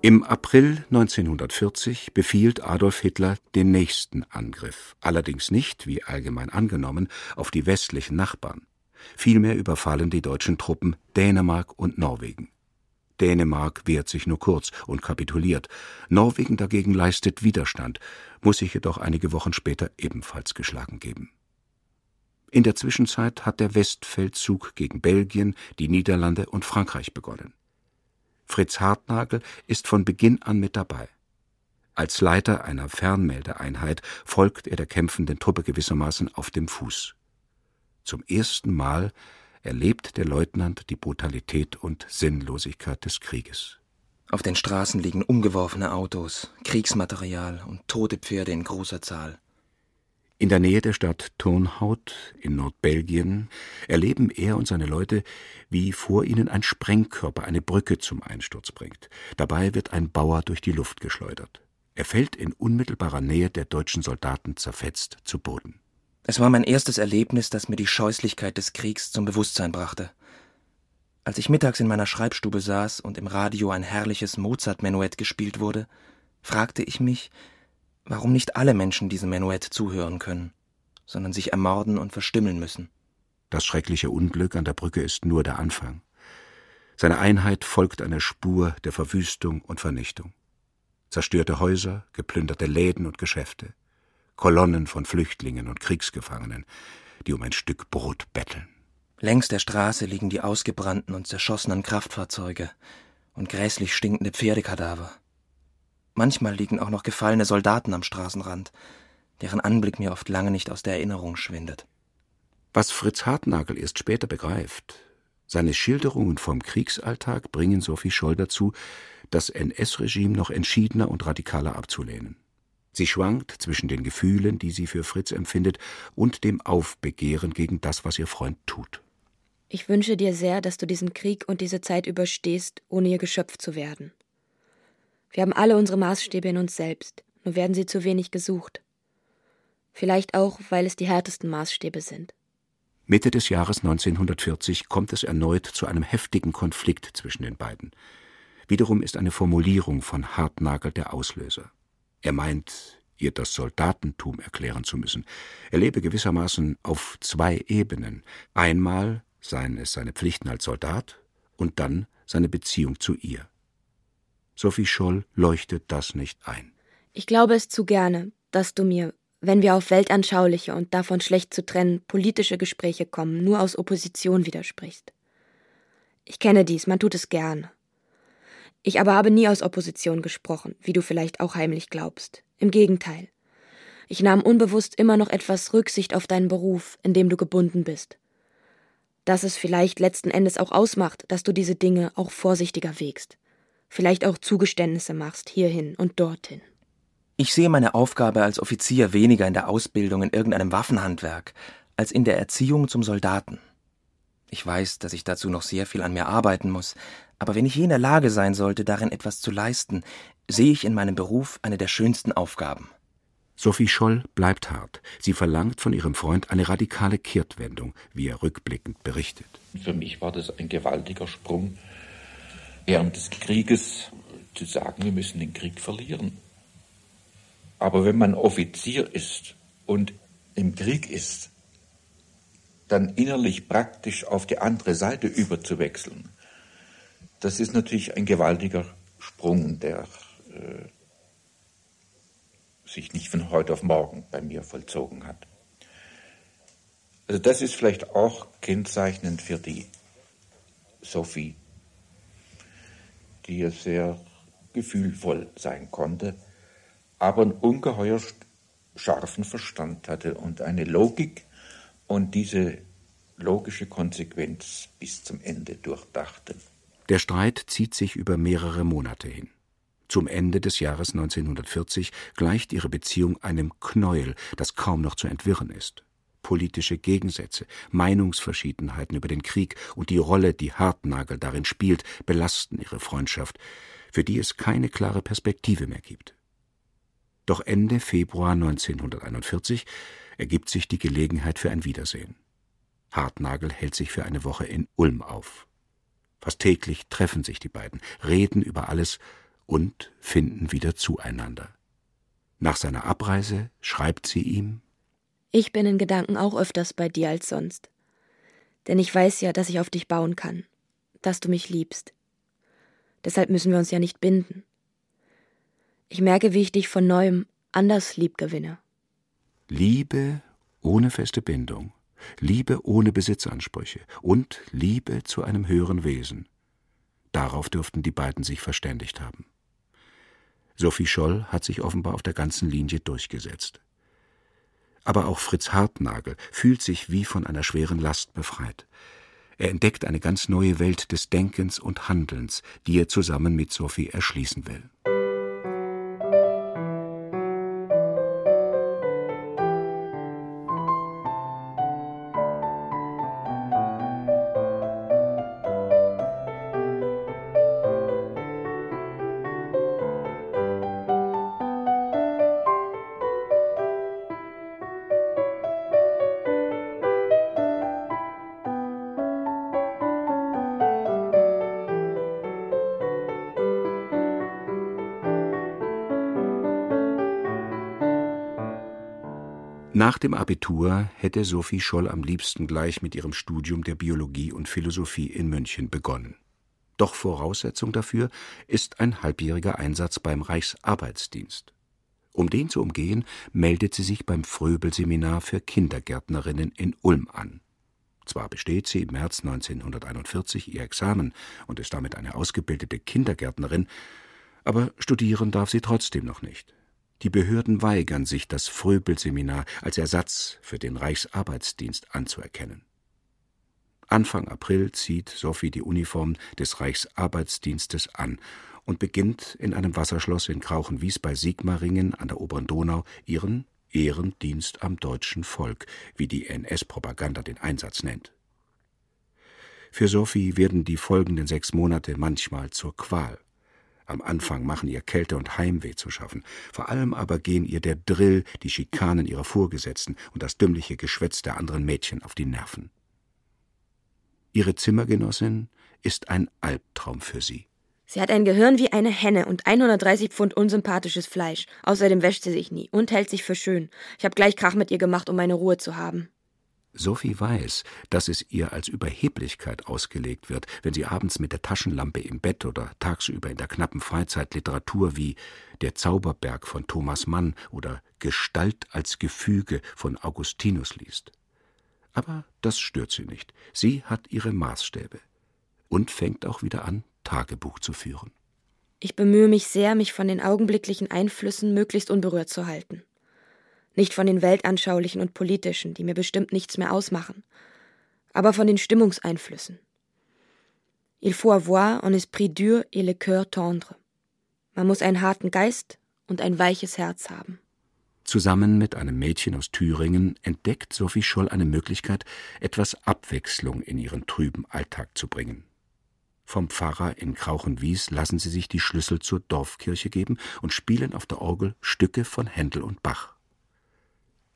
[SPEAKER 2] Im April 1940 befiehlt Adolf Hitler den nächsten Angriff, allerdings nicht, wie allgemein angenommen, auf die westlichen Nachbarn. Vielmehr überfallen die deutschen Truppen Dänemark und Norwegen. Dänemark wehrt sich nur kurz und kapituliert. Norwegen dagegen leistet Widerstand, muss sich jedoch einige Wochen später ebenfalls geschlagen geben. In der Zwischenzeit hat der Westfeldzug gegen Belgien, die Niederlande und Frankreich begonnen. Fritz Hartnagel ist von Beginn an mit dabei. Als Leiter einer Fernmeldeeinheit folgt er der kämpfenden Truppe gewissermaßen auf dem Fuß. Zum ersten Mal erlebt der Leutnant die Brutalität und Sinnlosigkeit des Krieges.
[SPEAKER 8] Auf den Straßen liegen umgeworfene Autos, Kriegsmaterial und tote Pferde in großer Zahl.
[SPEAKER 2] In der Nähe der Stadt Turnhout in Nordbelgien erleben er und seine Leute, wie vor ihnen ein Sprengkörper eine Brücke zum Einsturz bringt. Dabei wird ein Bauer durch die Luft geschleudert. Er fällt in unmittelbarer Nähe der deutschen Soldaten zerfetzt zu Boden.
[SPEAKER 8] Es war mein erstes Erlebnis, das mir die Scheußlichkeit des Kriegs zum Bewusstsein brachte. Als ich mittags in meiner Schreibstube saß und im Radio ein herrliches Mozart-Menuett gespielt wurde, fragte ich mich, warum nicht alle Menschen diesem Menuett zuhören können, sondern sich ermorden und verstümmeln müssen.
[SPEAKER 2] Das schreckliche Unglück an der Brücke ist nur der Anfang. Seine Einheit folgt einer Spur der Verwüstung und Vernichtung. Zerstörte Häuser, geplünderte Läden und Geschäfte, Kolonnen von Flüchtlingen und Kriegsgefangenen, die um ein Stück Brot betteln.
[SPEAKER 8] Längs der Straße liegen die ausgebrannten und zerschossenen Kraftfahrzeuge und grässlich stinkende Pferdekadaver. Manchmal liegen auch noch gefallene Soldaten am Straßenrand, deren Anblick mir oft lange nicht aus der Erinnerung schwindet.
[SPEAKER 2] Was Fritz Hartnagel erst später begreift, seine Schilderungen vom Kriegsalltag bringen Sophie Scholl dazu, das NS-Regime noch entschiedener und radikaler abzulehnen. Sie schwankt zwischen den Gefühlen, die sie für Fritz empfindet, und dem Aufbegehren gegen das, was ihr Freund tut.
[SPEAKER 3] Ich wünsche dir sehr, dass du diesen Krieg und diese Zeit überstehst, ohne ihr Geschöpf zu werden. Wir haben alle unsere Maßstäbe in uns selbst, nur werden sie zu wenig gesucht. Vielleicht auch, weil es die härtesten Maßstäbe sind.
[SPEAKER 2] Mitte des Jahres 1940 kommt es erneut zu einem heftigen Konflikt zwischen den beiden. Wiederum ist eine Formulierung von Hartnagel der Auslöser. Er meint, ihr das Soldatentum erklären zu müssen. Er lebe gewissermaßen auf zwei Ebenen. Einmal seien es seine Pflichten als Soldat und dann seine Beziehung zu ihr. Sophie Scholl leuchtet das nicht ein.
[SPEAKER 3] Ich glaube es zu gerne, dass du mir, wenn wir auf weltanschauliche und davon schlecht zu trennen politische Gespräche kommen, nur aus Opposition widersprichst. Ich kenne dies, man tut es gern. Ich aber habe nie aus Opposition gesprochen, wie du vielleicht auch heimlich glaubst. Im Gegenteil. Ich nahm unbewusst immer noch etwas Rücksicht auf deinen Beruf, in dem du gebunden bist. Dass es vielleicht letzten Endes auch ausmacht, dass du diese Dinge auch vorsichtiger wägst. Vielleicht auch Zugeständnisse machst, hierhin und dorthin.
[SPEAKER 8] Ich sehe meine Aufgabe als Offizier weniger in der Ausbildung in irgendeinem Waffenhandwerk, als in der Erziehung zum Soldaten. Ich weiß, dass ich dazu noch sehr viel an mir arbeiten muss, aber wenn ich je in der Lage sein sollte, darin etwas zu leisten, sehe ich in meinem Beruf eine der schönsten Aufgaben.
[SPEAKER 2] Sophie Scholl bleibt hart. Sie verlangt von ihrem Freund eine radikale Kehrtwendung, wie er rückblickend berichtet.
[SPEAKER 7] Für mich war das ein gewaltiger Sprung, während des Krieges zu sagen, wir müssen den Krieg verlieren. Aber wenn man Offizier ist und im Krieg ist, dann innerlich praktisch auf die andere Seite überzuwechseln, das ist natürlich ein gewaltiger Sprung, der äh, sich nicht von heute auf morgen bei mir vollzogen hat. Also das ist vielleicht auch kennzeichnend für die Sophie, die sehr gefühlvoll sein konnte, aber einen ungeheuer scharfen Verstand hatte und eine Logik und diese logische Konsequenz bis zum Ende durchdachte.
[SPEAKER 2] Der Streit zieht sich über mehrere Monate hin. Zum Ende des Jahres 1940 gleicht ihre Beziehung einem Knäuel, das kaum noch zu entwirren ist. Politische Gegensätze, Meinungsverschiedenheiten über den Krieg und die Rolle, die Hartnagel darin spielt, belasten ihre Freundschaft, für die es keine klare Perspektive mehr gibt. Doch Ende Februar 1941 ergibt sich die Gelegenheit für ein Wiedersehen. Hartnagel hält sich für eine Woche in Ulm auf. Fast täglich treffen sich die beiden, reden über alles und finden wieder zueinander. Nach seiner Abreise schreibt sie ihm
[SPEAKER 3] Ich bin in Gedanken auch öfters bei dir als sonst. Denn ich weiß ja, dass ich auf dich bauen kann, dass du mich liebst. Deshalb müssen wir uns ja nicht binden. Ich merke, wie ich dich von neuem anders lieb gewinne.
[SPEAKER 2] Liebe ohne feste Bindung. Liebe ohne Besitzansprüche und Liebe zu einem höheren Wesen. Darauf dürften die beiden sich verständigt haben. Sophie Scholl hat sich offenbar auf der ganzen Linie durchgesetzt. Aber auch Fritz Hartnagel fühlt sich wie von einer schweren Last befreit. Er entdeckt eine ganz neue Welt des Denkens und Handelns, die er zusammen mit Sophie erschließen will. Nach dem Abitur hätte Sophie Scholl am liebsten gleich mit ihrem Studium der Biologie und Philosophie in München begonnen. Doch Voraussetzung dafür ist ein halbjähriger Einsatz beim Reichsarbeitsdienst. Um den zu umgehen, meldet sie sich beim Fröbel-Seminar für Kindergärtnerinnen in Ulm an. Zwar besteht sie im März 1941 ihr Examen und ist damit eine ausgebildete Kindergärtnerin, aber studieren darf sie trotzdem noch nicht. Die Behörden weigern sich, das Fröbel-Seminar als Ersatz für den Reichsarbeitsdienst anzuerkennen. Anfang April zieht Sophie die Uniform des Reichsarbeitsdienstes an und beginnt in einem Wasserschloss in Krauchenwies bei Sigmaringen an der oberen Donau ihren Ehrendienst am deutschen Volk, wie die NS-Propaganda den Einsatz nennt. Für Sophie werden die folgenden sechs Monate manchmal zur Qual. Am Anfang machen ihr Kälte und Heimweh zu schaffen. Vor allem aber gehen ihr der Drill, die Schikanen ihrer Vorgesetzten und das dümmliche Geschwätz der anderen Mädchen auf die Nerven. Ihre Zimmergenossin ist ein Albtraum für sie.
[SPEAKER 3] Sie hat ein Gehirn wie eine Henne und 130 Pfund unsympathisches Fleisch. Außerdem wäscht sie sich nie und hält sich für schön. Ich habe gleich Krach mit ihr gemacht, um meine Ruhe zu haben.
[SPEAKER 2] Sophie weiß, dass es ihr als Überheblichkeit ausgelegt wird, wenn sie abends mit der Taschenlampe im Bett oder tagsüber in der knappen Freizeit Literatur wie Der Zauberberg von Thomas Mann oder Gestalt als Gefüge von Augustinus liest. Aber das stört sie nicht. Sie hat ihre Maßstäbe und fängt auch wieder an, Tagebuch zu führen.
[SPEAKER 3] Ich bemühe mich sehr, mich von den augenblicklichen Einflüssen möglichst unberührt zu halten. Nicht von den weltanschaulichen und politischen, die mir bestimmt nichts mehr ausmachen, aber von den Stimmungseinflüssen. Il faut avoir un esprit dur et le cœur tendre. Man muss einen harten Geist und ein weiches Herz haben.
[SPEAKER 2] Zusammen mit einem Mädchen aus Thüringen entdeckt Sophie Scholl eine Möglichkeit, etwas Abwechslung in ihren trüben Alltag zu bringen. Vom Pfarrer in Krauchenwies lassen sie sich die Schlüssel zur Dorfkirche geben und spielen auf der Orgel Stücke von Händel und Bach.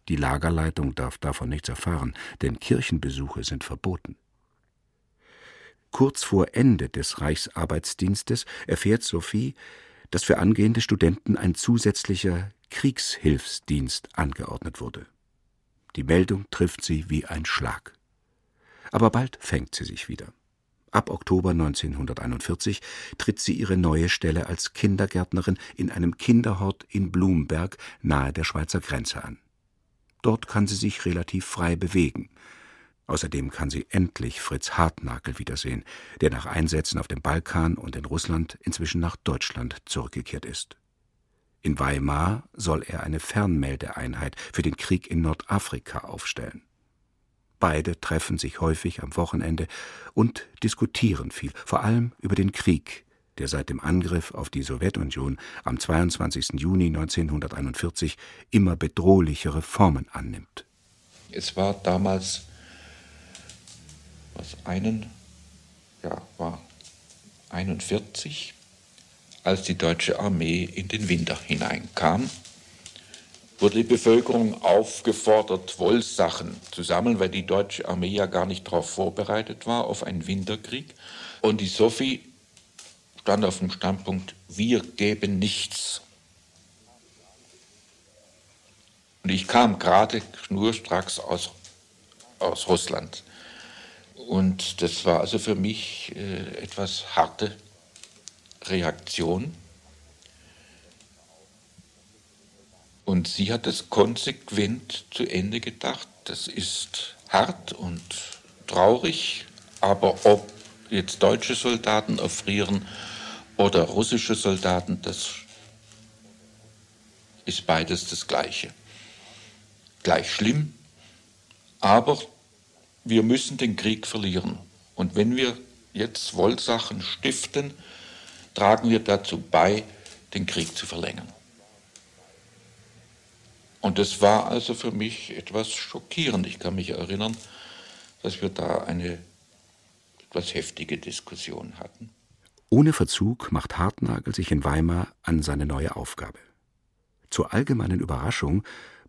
[SPEAKER 2] Die Lagerleitung darf davon nichts erfahren, denn Kirchenbesuche sind verboten. Kurz vor Ende des Reichsarbeitsdienstes erfährt Sophie, dass für angehende Studenten ein zusätzlicher Kriegshilfsdienst angeordnet wurde. Die Meldung trifft sie wie ein Schlag. Aber bald fängt sie sich wieder. Ab Oktober 1941 tritt sie ihre neue Stelle als Kindergärtnerin in einem Kinderhort in Blumberg nahe der Schweizer Grenze an. Dort kann sie sich relativ frei bewegen. Außerdem kann sie endlich Fritz Hartnagel wiedersehen, der nach Einsätzen auf dem Balkan und in Russland inzwischen nach Deutschland zurückgekehrt ist. In Weimar soll er eine Fernmeldeeinheit für den Krieg in Nordafrika aufstellen. Beide treffen sich häufig am Wochenende und diskutieren viel, vor allem über den Krieg, der seit dem Angriff auf die Sowjetunion am 22. Juni 1941 immer bedrohlichere Formen annimmt.
[SPEAKER 7] Es war damals was einen ja war 41 als die deutsche Armee in den Winter hineinkam wurde die Bevölkerung aufgefordert, Wollsachen zu sammeln, weil die deutsche Armee ja gar nicht darauf vorbereitet war, auf einen Winterkrieg. Und die Sophie stand auf dem Standpunkt, wir geben nichts. Und ich kam gerade schnurstracks aus, aus Russland. Und das war also für mich äh, etwas harte Reaktion. Und sie hat es konsequent zu Ende gedacht. Das ist hart und traurig, aber ob jetzt deutsche Soldaten erfrieren oder russische Soldaten, das ist beides das Gleiche. Gleich schlimm, aber wir müssen den Krieg verlieren. Und wenn wir jetzt Wollsachen stiften, tragen wir dazu bei, den Krieg zu verlängern. Und das war also für mich etwas schockierend. Ich kann mich erinnern, dass wir da eine etwas heftige Diskussion hatten.
[SPEAKER 2] Ohne Verzug macht Hartnagel sich in Weimar an seine neue Aufgabe. Zur allgemeinen Überraschung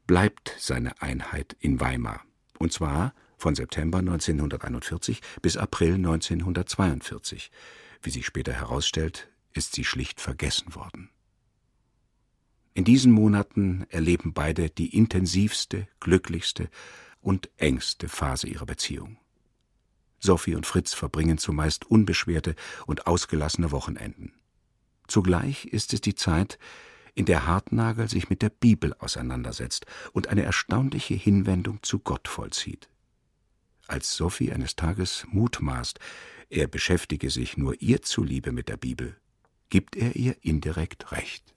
[SPEAKER 2] bleibt seine Einheit in Weimar, und zwar von September 1941 bis April 1942. Wie sich später herausstellt, ist sie schlicht vergessen worden. In diesen Monaten erleben beide die intensivste, glücklichste und engste Phase ihrer Beziehung. Sophie und Fritz verbringen zumeist unbeschwerte und ausgelassene Wochenenden. Zugleich ist es die Zeit, in der Hartnagel sich mit der Bibel auseinandersetzt und eine erstaunliche Hinwendung zu Gott vollzieht. Als Sophie eines Tages mutmaßt, er beschäftige sich nur ihr zuliebe mit der Bibel, gibt er ihr indirekt recht.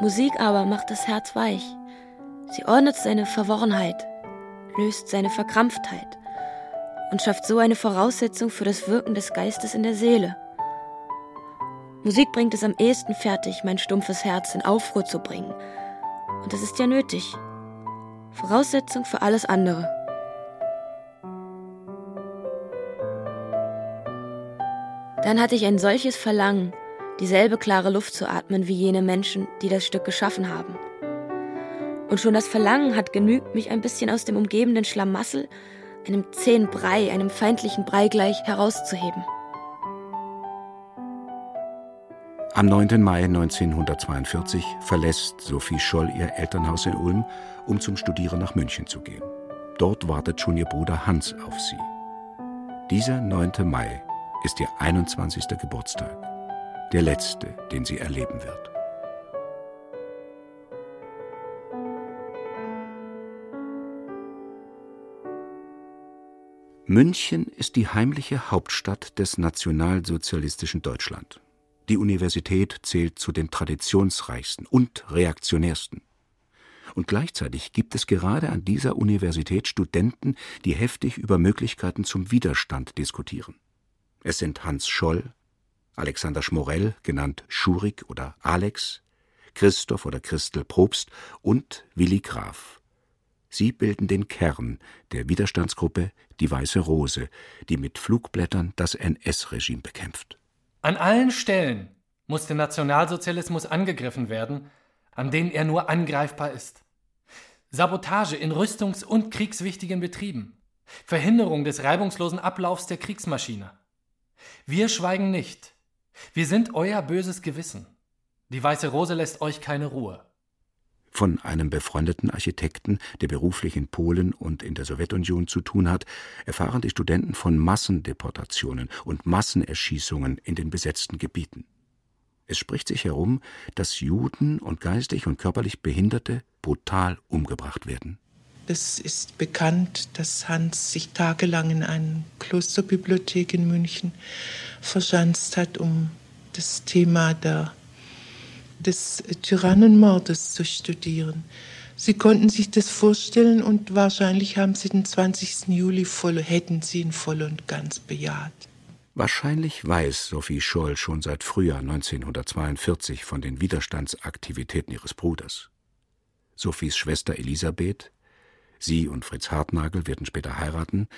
[SPEAKER 3] Musik aber macht das Herz weich. Sie ordnet seine Verworrenheit, löst seine Verkrampftheit und schafft so eine Voraussetzung für das Wirken des Geistes in der Seele. Musik bringt es am ehesten fertig, mein stumpfes Herz in Aufruhr zu bringen. Und das ist ja nötig. Voraussetzung für alles andere. Dann hatte ich ein solches Verlangen, dieselbe klare Luft zu atmen wie jene Menschen, die das Stück geschaffen haben. Und schon das Verlangen hat genügt, mich ein bisschen aus dem umgebenden Schlamassel, einem zähen Brei, einem feindlichen Brei gleich, herauszuheben.
[SPEAKER 2] Am 9. Mai 1942 verlässt Sophie Scholl ihr Elternhaus in Ulm, um zum Studieren nach München zu gehen. Dort wartet schon ihr Bruder Hans auf sie. Dieser 9. Mai ist ihr 21. Geburtstag, der letzte, den sie erleben wird. München ist die heimliche Hauptstadt des nationalsozialistischen Deutschland. Die Universität zählt zu den traditionsreichsten und reaktionärsten. Und gleichzeitig gibt es gerade an dieser Universität Studenten, die heftig über Möglichkeiten zum Widerstand diskutieren. Es sind Hans Scholl, Alexander Schmorell, genannt Schurig oder Alex, Christoph oder Christel Probst und Willi Graf. Sie bilden den Kern der Widerstandsgruppe Die Weiße Rose, die mit Flugblättern das NS-Regime bekämpft.
[SPEAKER 9] An allen Stellen muss der Nationalsozialismus angegriffen werden, an denen er nur angreifbar ist. Sabotage in rüstungs- und kriegswichtigen Betrieben, Verhinderung des reibungslosen Ablaufs der Kriegsmaschine, wir schweigen nicht. Wir sind euer böses Gewissen. Die Weiße Rose lässt euch keine Ruhe.
[SPEAKER 2] Von einem befreundeten Architekten, der beruflich in Polen und in der Sowjetunion zu tun hat, erfahren die Studenten von Massendeportationen und Massenerschießungen in den besetzten Gebieten. Es spricht sich herum, dass Juden und geistig und körperlich Behinderte brutal umgebracht werden.
[SPEAKER 5] Es ist bekannt, dass Hans sich tagelang in einer Klosterbibliothek in München verschanzt hat, um das Thema der, des Tyrannenmordes zu studieren. Sie konnten sich das vorstellen und wahrscheinlich haben sie den 20. Juli voll, hätten sie ihn voll und ganz bejaht.
[SPEAKER 2] Wahrscheinlich weiß Sophie Scholl schon seit Frühjahr 1942 von den Widerstandsaktivitäten ihres Bruders. Sophies Schwester Elisabeth Sie und Fritz Hartnagel werden später heiraten.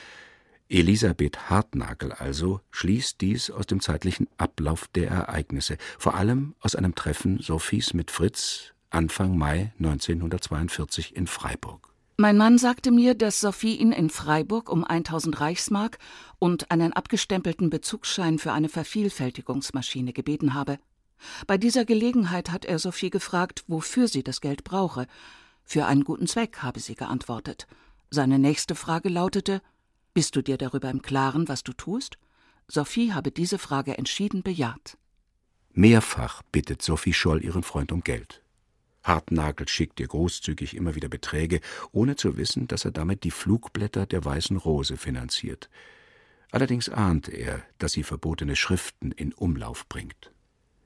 [SPEAKER 2] Elisabeth Hartnagel also schließt dies aus dem zeitlichen Ablauf der Ereignisse, vor allem aus einem Treffen Sophies mit Fritz Anfang Mai 1942 in Freiburg.
[SPEAKER 4] Mein Mann sagte mir, dass Sophie ihn in Freiburg um 1000 Reichsmark und einen abgestempelten Bezugsschein für eine Vervielfältigungsmaschine gebeten habe. Bei dieser Gelegenheit hat er Sophie gefragt, wofür sie das Geld brauche. Für einen guten Zweck, habe sie geantwortet. Seine nächste Frage lautete Bist du dir darüber im Klaren, was du tust? Sophie habe diese Frage entschieden bejaht.
[SPEAKER 2] Mehrfach bittet Sophie Scholl ihren Freund um Geld. Hartnagel schickt ihr großzügig immer wieder Beträge, ohne zu wissen, dass er damit die Flugblätter der Weißen Rose finanziert. Allerdings ahnt er, dass sie verbotene Schriften in Umlauf bringt.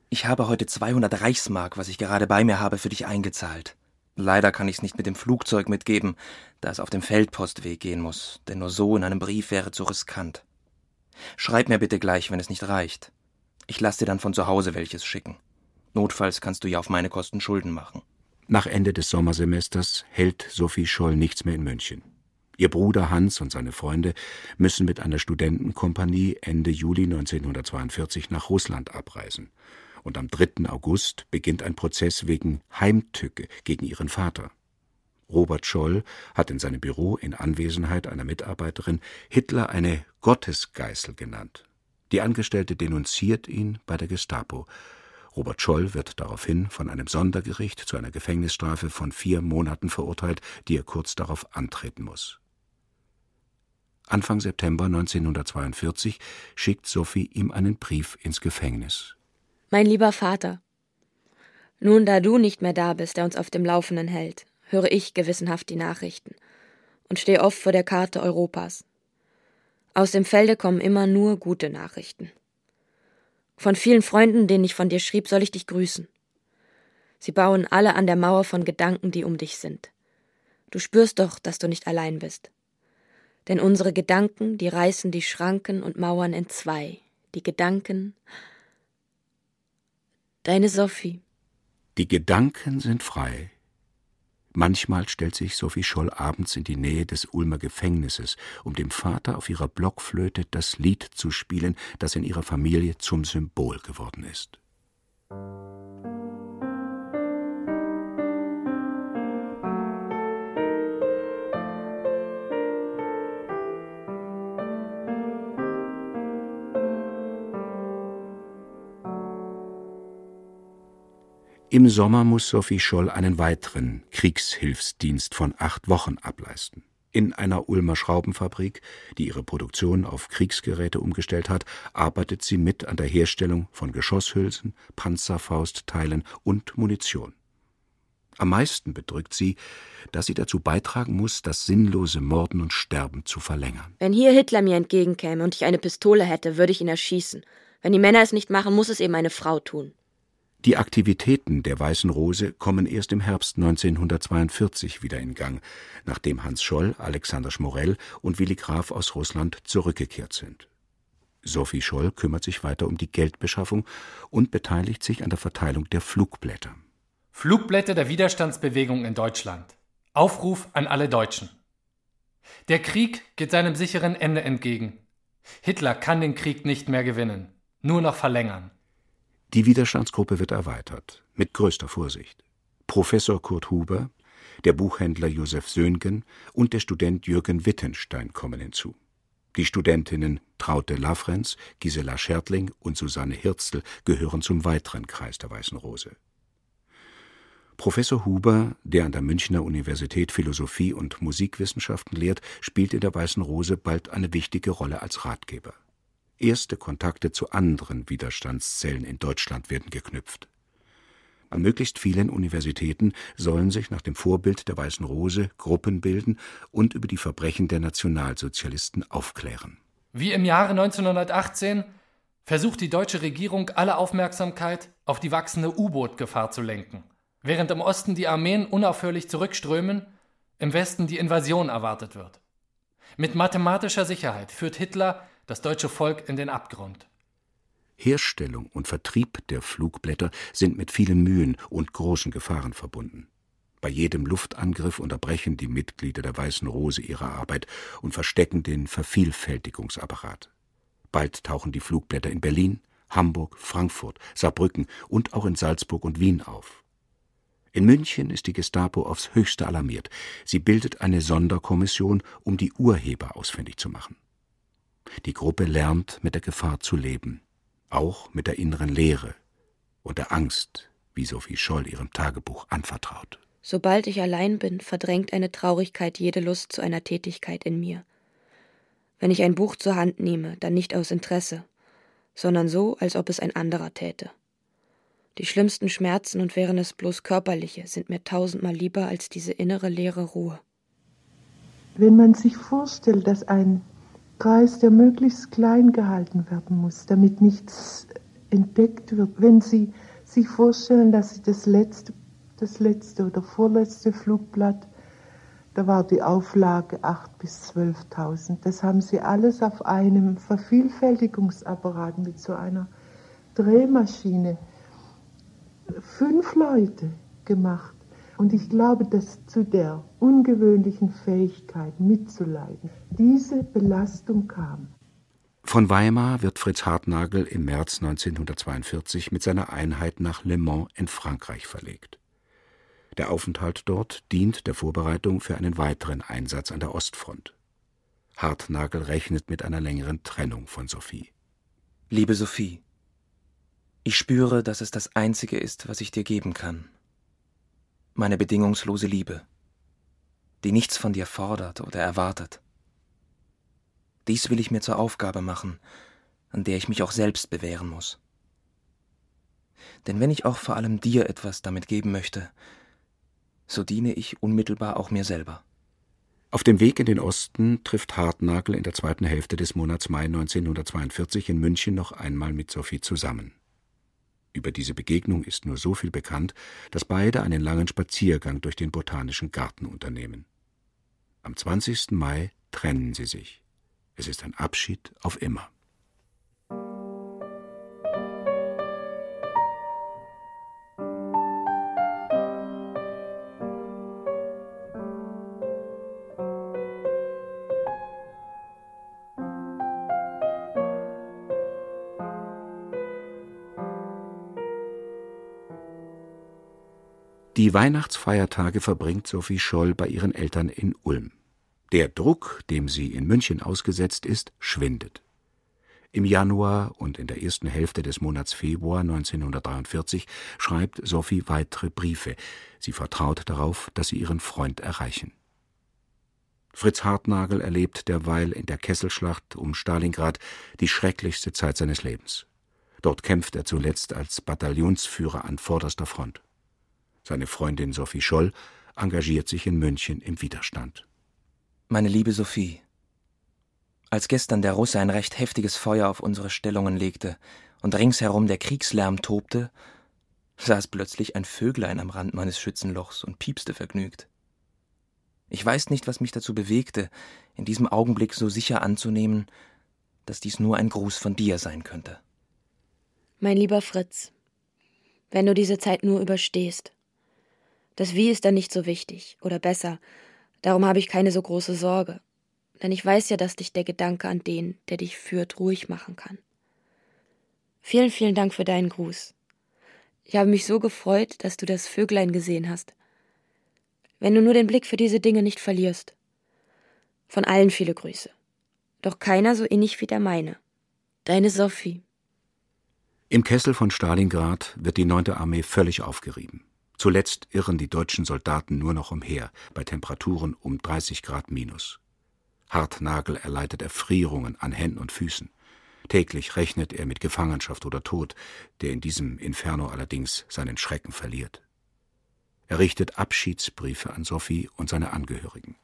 [SPEAKER 8] Ich habe heute 200 Reichsmark, was ich gerade bei mir habe, für dich eingezahlt. Leider kann ich es nicht mit dem Flugzeug mitgeben, da es auf dem Feldpostweg gehen muss, denn nur so in einem Brief wäre zu riskant. Schreib mir bitte gleich, wenn es nicht reicht. Ich lasse dir dann von zu Hause welches schicken. Notfalls kannst du ja auf meine Kosten Schulden machen.
[SPEAKER 2] Nach Ende des Sommersemesters hält Sophie Scholl nichts mehr in München. Ihr Bruder Hans und seine Freunde müssen mit einer Studentenkompanie Ende Juli 1942 nach Russland abreisen und am 3. August beginnt ein Prozess wegen Heimtücke gegen ihren Vater. Robert Scholl hat in seinem Büro in Anwesenheit einer Mitarbeiterin Hitler eine Gottesgeißel genannt. Die Angestellte denunziert ihn bei der Gestapo. Robert Scholl wird daraufhin von einem Sondergericht zu einer Gefängnisstrafe von vier Monaten verurteilt, die er kurz darauf antreten muss. Anfang September 1942 schickt Sophie ihm einen Brief ins Gefängnis.
[SPEAKER 3] Mein lieber Vater, nun da du nicht mehr da bist, der uns auf dem Laufenden hält, höre ich gewissenhaft die Nachrichten und stehe oft vor der Karte Europas. Aus dem Felde kommen immer nur gute Nachrichten. Von vielen Freunden, denen ich von dir schrieb, soll ich dich grüßen. Sie bauen alle an der Mauer von Gedanken, die um dich sind. Du spürst doch, dass du nicht allein bist. Denn unsere Gedanken, die reißen die Schranken und Mauern in zwei. Die Gedanken Deine Sophie.
[SPEAKER 2] Die Gedanken sind frei. Manchmal stellt sich Sophie Scholl abends in die Nähe des Ulmer Gefängnisses, um dem Vater auf ihrer Blockflöte das Lied zu spielen, das in ihrer Familie zum Symbol geworden ist. Im Sommer muss Sophie Scholl einen weiteren Kriegshilfsdienst von acht Wochen ableisten. In einer Ulmer Schraubenfabrik, die ihre Produktion auf Kriegsgeräte umgestellt hat, arbeitet sie mit an der Herstellung von Geschosshülsen, Panzerfaustteilen und Munition. Am meisten bedrückt sie, dass sie dazu beitragen muss, das sinnlose Morden und Sterben zu verlängern.
[SPEAKER 3] Wenn hier Hitler mir entgegenkäme und ich eine Pistole hätte, würde ich ihn erschießen. Wenn die Männer es nicht machen, muss es eben eine Frau tun.
[SPEAKER 2] Die Aktivitäten der Weißen Rose kommen erst im Herbst 1942 wieder in Gang, nachdem Hans Scholl, Alexander Schmorell und Willi Graf aus Russland zurückgekehrt sind. Sophie Scholl kümmert sich weiter um die Geldbeschaffung und beteiligt sich an der Verteilung der Flugblätter.
[SPEAKER 9] Flugblätter der Widerstandsbewegung in Deutschland. Aufruf an alle Deutschen. Der Krieg geht seinem sicheren Ende entgegen. Hitler kann den Krieg nicht mehr gewinnen, nur noch verlängern.
[SPEAKER 2] Die Widerstandsgruppe wird erweitert, mit größter Vorsicht. Professor Kurt Huber, der Buchhändler Josef Söhngen und der Student Jürgen Wittenstein kommen hinzu. Die Studentinnen Traute Lafrenz, Gisela Schertling und Susanne Hirzl gehören zum weiteren Kreis der Weißen Rose. Professor Huber, der an der Münchner Universität Philosophie und Musikwissenschaften lehrt, spielt in der Weißen Rose bald eine wichtige Rolle als Ratgeber. Erste Kontakte zu anderen Widerstandszellen in Deutschland werden geknüpft. An möglichst vielen Universitäten sollen sich nach dem Vorbild der Weißen Rose Gruppen bilden und über die Verbrechen der Nationalsozialisten aufklären.
[SPEAKER 9] Wie im Jahre 1918 versucht die deutsche Regierung alle Aufmerksamkeit auf die wachsende U-Boot-Gefahr zu lenken. Während im Osten die Armeen unaufhörlich zurückströmen, im Westen die Invasion erwartet wird. Mit mathematischer Sicherheit führt Hitler das deutsche Volk in den Abgrund.
[SPEAKER 2] Herstellung und Vertrieb der Flugblätter sind mit vielen Mühen und großen Gefahren verbunden. Bei jedem Luftangriff unterbrechen die Mitglieder der Weißen Rose ihre Arbeit und verstecken den Vervielfältigungsapparat. Bald tauchen die Flugblätter in Berlin, Hamburg, Frankfurt, Saarbrücken und auch in Salzburg und Wien auf. In München ist die Gestapo aufs höchste alarmiert. Sie bildet eine Sonderkommission, um die Urheber ausfindig zu machen. Die Gruppe lernt, mit der Gefahr zu leben, auch mit der inneren Leere und der Angst, wie Sophie Scholl ihrem Tagebuch anvertraut.
[SPEAKER 3] Sobald ich allein bin, verdrängt eine Traurigkeit jede Lust zu einer Tätigkeit in mir. Wenn ich ein Buch zur Hand nehme, dann nicht aus Interesse, sondern so, als ob es ein anderer täte. Die schlimmsten Schmerzen, und wären es bloß körperliche, sind mir tausendmal lieber als diese innere leere Ruhe.
[SPEAKER 5] Wenn man sich vorstellt, dass ein Kreis, der möglichst klein gehalten werden muss, damit nichts entdeckt wird. Wenn Sie sich vorstellen, dass Sie das letzte, das letzte oder vorletzte Flugblatt, da war die Auflage 8.000 bis 12.000. Das haben Sie alles auf einem Vervielfältigungsapparat mit so einer Drehmaschine. Fünf Leute gemacht. Und ich glaube, dass zu der ungewöhnlichen Fähigkeit mitzuleiden diese Belastung kam.
[SPEAKER 2] Von Weimar wird Fritz Hartnagel im März 1942 mit seiner Einheit nach Le Mans in Frankreich verlegt. Der Aufenthalt dort dient der Vorbereitung für einen weiteren Einsatz an der Ostfront. Hartnagel rechnet mit einer längeren Trennung von Sophie.
[SPEAKER 8] Liebe Sophie, ich spüre, dass es das Einzige ist, was ich dir geben kann meine bedingungslose Liebe, die nichts von dir fordert oder erwartet. Dies will ich mir zur Aufgabe machen, an der ich mich auch selbst bewähren muss. Denn wenn ich auch vor allem dir etwas damit geben möchte, so diene ich unmittelbar auch mir selber.
[SPEAKER 2] Auf dem Weg in den Osten trifft Hartnagel in der zweiten Hälfte des Monats Mai 1942 in München noch einmal mit Sophie zusammen. Über diese Begegnung ist nur so viel bekannt, dass beide einen langen Spaziergang durch den Botanischen Garten unternehmen. Am 20. Mai trennen sie sich. Es ist ein Abschied auf immer. Die Weihnachtsfeiertage verbringt Sophie Scholl bei ihren Eltern in Ulm. Der Druck, dem sie in München ausgesetzt ist, schwindet. Im Januar und in der ersten Hälfte des Monats Februar 1943 schreibt Sophie weitere Briefe. Sie vertraut darauf, dass sie ihren Freund erreichen. Fritz Hartnagel erlebt derweil in der Kesselschlacht um Stalingrad die schrecklichste Zeit seines Lebens. Dort kämpft er zuletzt als Bataillonsführer an vorderster Front. Seine Freundin Sophie Scholl engagiert sich in München im Widerstand.
[SPEAKER 8] Meine liebe Sophie, als gestern der Russe ein recht heftiges Feuer auf unsere Stellungen legte und ringsherum der Kriegslärm tobte, saß plötzlich ein Vöglein am Rand meines Schützenlochs und piepste vergnügt. Ich weiß nicht, was mich dazu bewegte, in diesem Augenblick so sicher anzunehmen, dass dies nur ein Gruß von dir sein könnte.
[SPEAKER 3] Mein lieber Fritz, wenn du diese Zeit nur überstehst. Das Wie ist dann nicht so wichtig, oder besser, darum habe ich keine so große Sorge, denn ich weiß ja, dass dich der Gedanke an den, der dich führt, ruhig machen kann. Vielen, vielen Dank für deinen Gruß. Ich habe mich so gefreut, dass du das Vöglein gesehen hast wenn du nur den Blick für diese Dinge nicht verlierst. Von allen viele Grüße. Doch keiner so innig wie der meine. Deine Sophie.
[SPEAKER 2] Im Kessel von Stalingrad wird die 9. Armee völlig aufgerieben. Zuletzt irren die deutschen Soldaten nur noch umher, bei Temperaturen um 30 Grad minus. Hartnagel erleidet Erfrierungen an Händen und Füßen. Täglich rechnet er mit Gefangenschaft oder Tod, der in diesem Inferno allerdings seinen Schrecken verliert. Er richtet Abschiedsbriefe an Sophie und seine Angehörigen.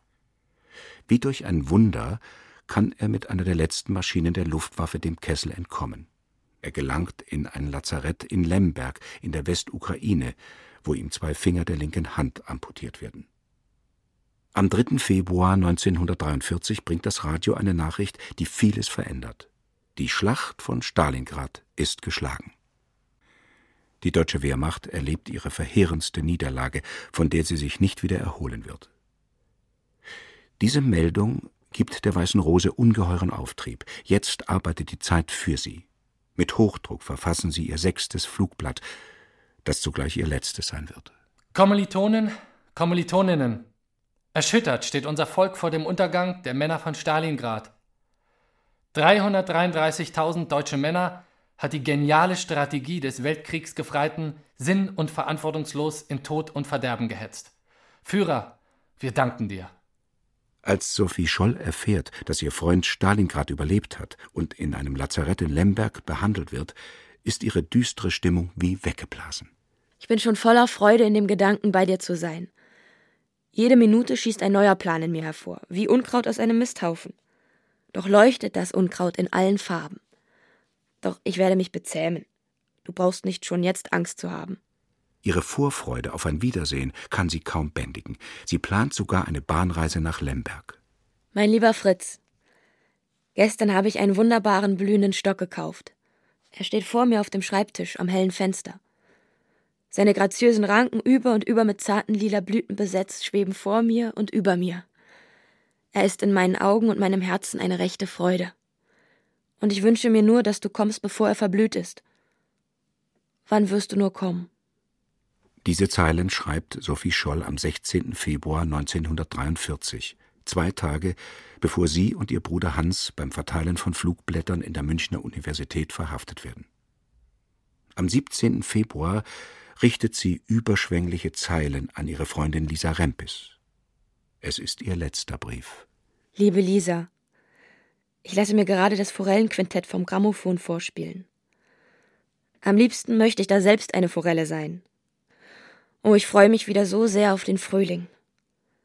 [SPEAKER 2] Wie durch ein Wunder kann er mit einer der letzten Maschinen der Luftwaffe dem Kessel entkommen. Er gelangt in ein Lazarett in Lemberg in der Westukraine, wo ihm zwei Finger der linken Hand amputiert werden. Am 3. Februar 1943 bringt das Radio eine Nachricht, die vieles verändert. Die Schlacht von Stalingrad ist geschlagen. Die deutsche Wehrmacht erlebt ihre verheerendste Niederlage, von der sie sich nicht wieder erholen wird. Diese Meldung gibt der Weißen Rose ungeheuren Auftrieb. Jetzt arbeitet die Zeit für sie. Mit Hochdruck verfassen sie ihr sechstes Flugblatt, das zugleich ihr letztes sein wird.
[SPEAKER 9] Kommilitonen, Kommilitoninnen, erschüttert steht unser Volk vor dem Untergang der Männer von Stalingrad. 333.000 deutsche Männer hat die geniale Strategie des Weltkriegsgefreiten sinn- und verantwortungslos in Tod und Verderben gehetzt. Führer, wir danken dir.
[SPEAKER 2] Als Sophie Scholl erfährt, dass ihr Freund Stalingrad überlebt hat und in einem Lazarett in Lemberg behandelt wird, ist ihre düstere Stimmung wie weggeblasen.
[SPEAKER 3] Ich bin schon voller Freude in dem Gedanken, bei dir zu sein. Jede Minute schießt ein neuer Plan in mir hervor, wie Unkraut aus einem Misthaufen. Doch leuchtet das Unkraut in allen Farben. Doch ich werde mich bezähmen. Du brauchst nicht schon jetzt Angst zu haben.
[SPEAKER 2] Ihre Vorfreude auf ein Wiedersehen kann sie kaum bändigen. Sie plant sogar eine Bahnreise nach Lemberg.
[SPEAKER 3] Mein lieber Fritz, gestern habe ich einen wunderbaren blühenden Stock gekauft. Er steht vor mir auf dem Schreibtisch am hellen Fenster. Seine graziösen Ranken über und über mit zarten lila Blüten besetzt schweben vor mir und über mir. Er ist in meinen Augen und meinem Herzen eine rechte Freude und ich wünsche mir nur, dass du kommst, bevor er verblüht ist. Wann wirst du nur kommen?
[SPEAKER 2] Diese Zeilen schreibt Sophie Scholl am 16. Februar 1943, zwei Tage bevor sie und ihr Bruder Hans beim Verteilen von Flugblättern in der Münchner Universität verhaftet werden. Am 17. Februar richtet sie überschwängliche Zeilen an ihre Freundin Lisa Rempis. Es ist ihr letzter Brief.
[SPEAKER 3] Liebe Lisa, ich lasse mir gerade das Forellenquintett vom Grammophon vorspielen. Am liebsten möchte ich da selbst eine Forelle sein. Oh, ich freue mich wieder so sehr auf den Frühling.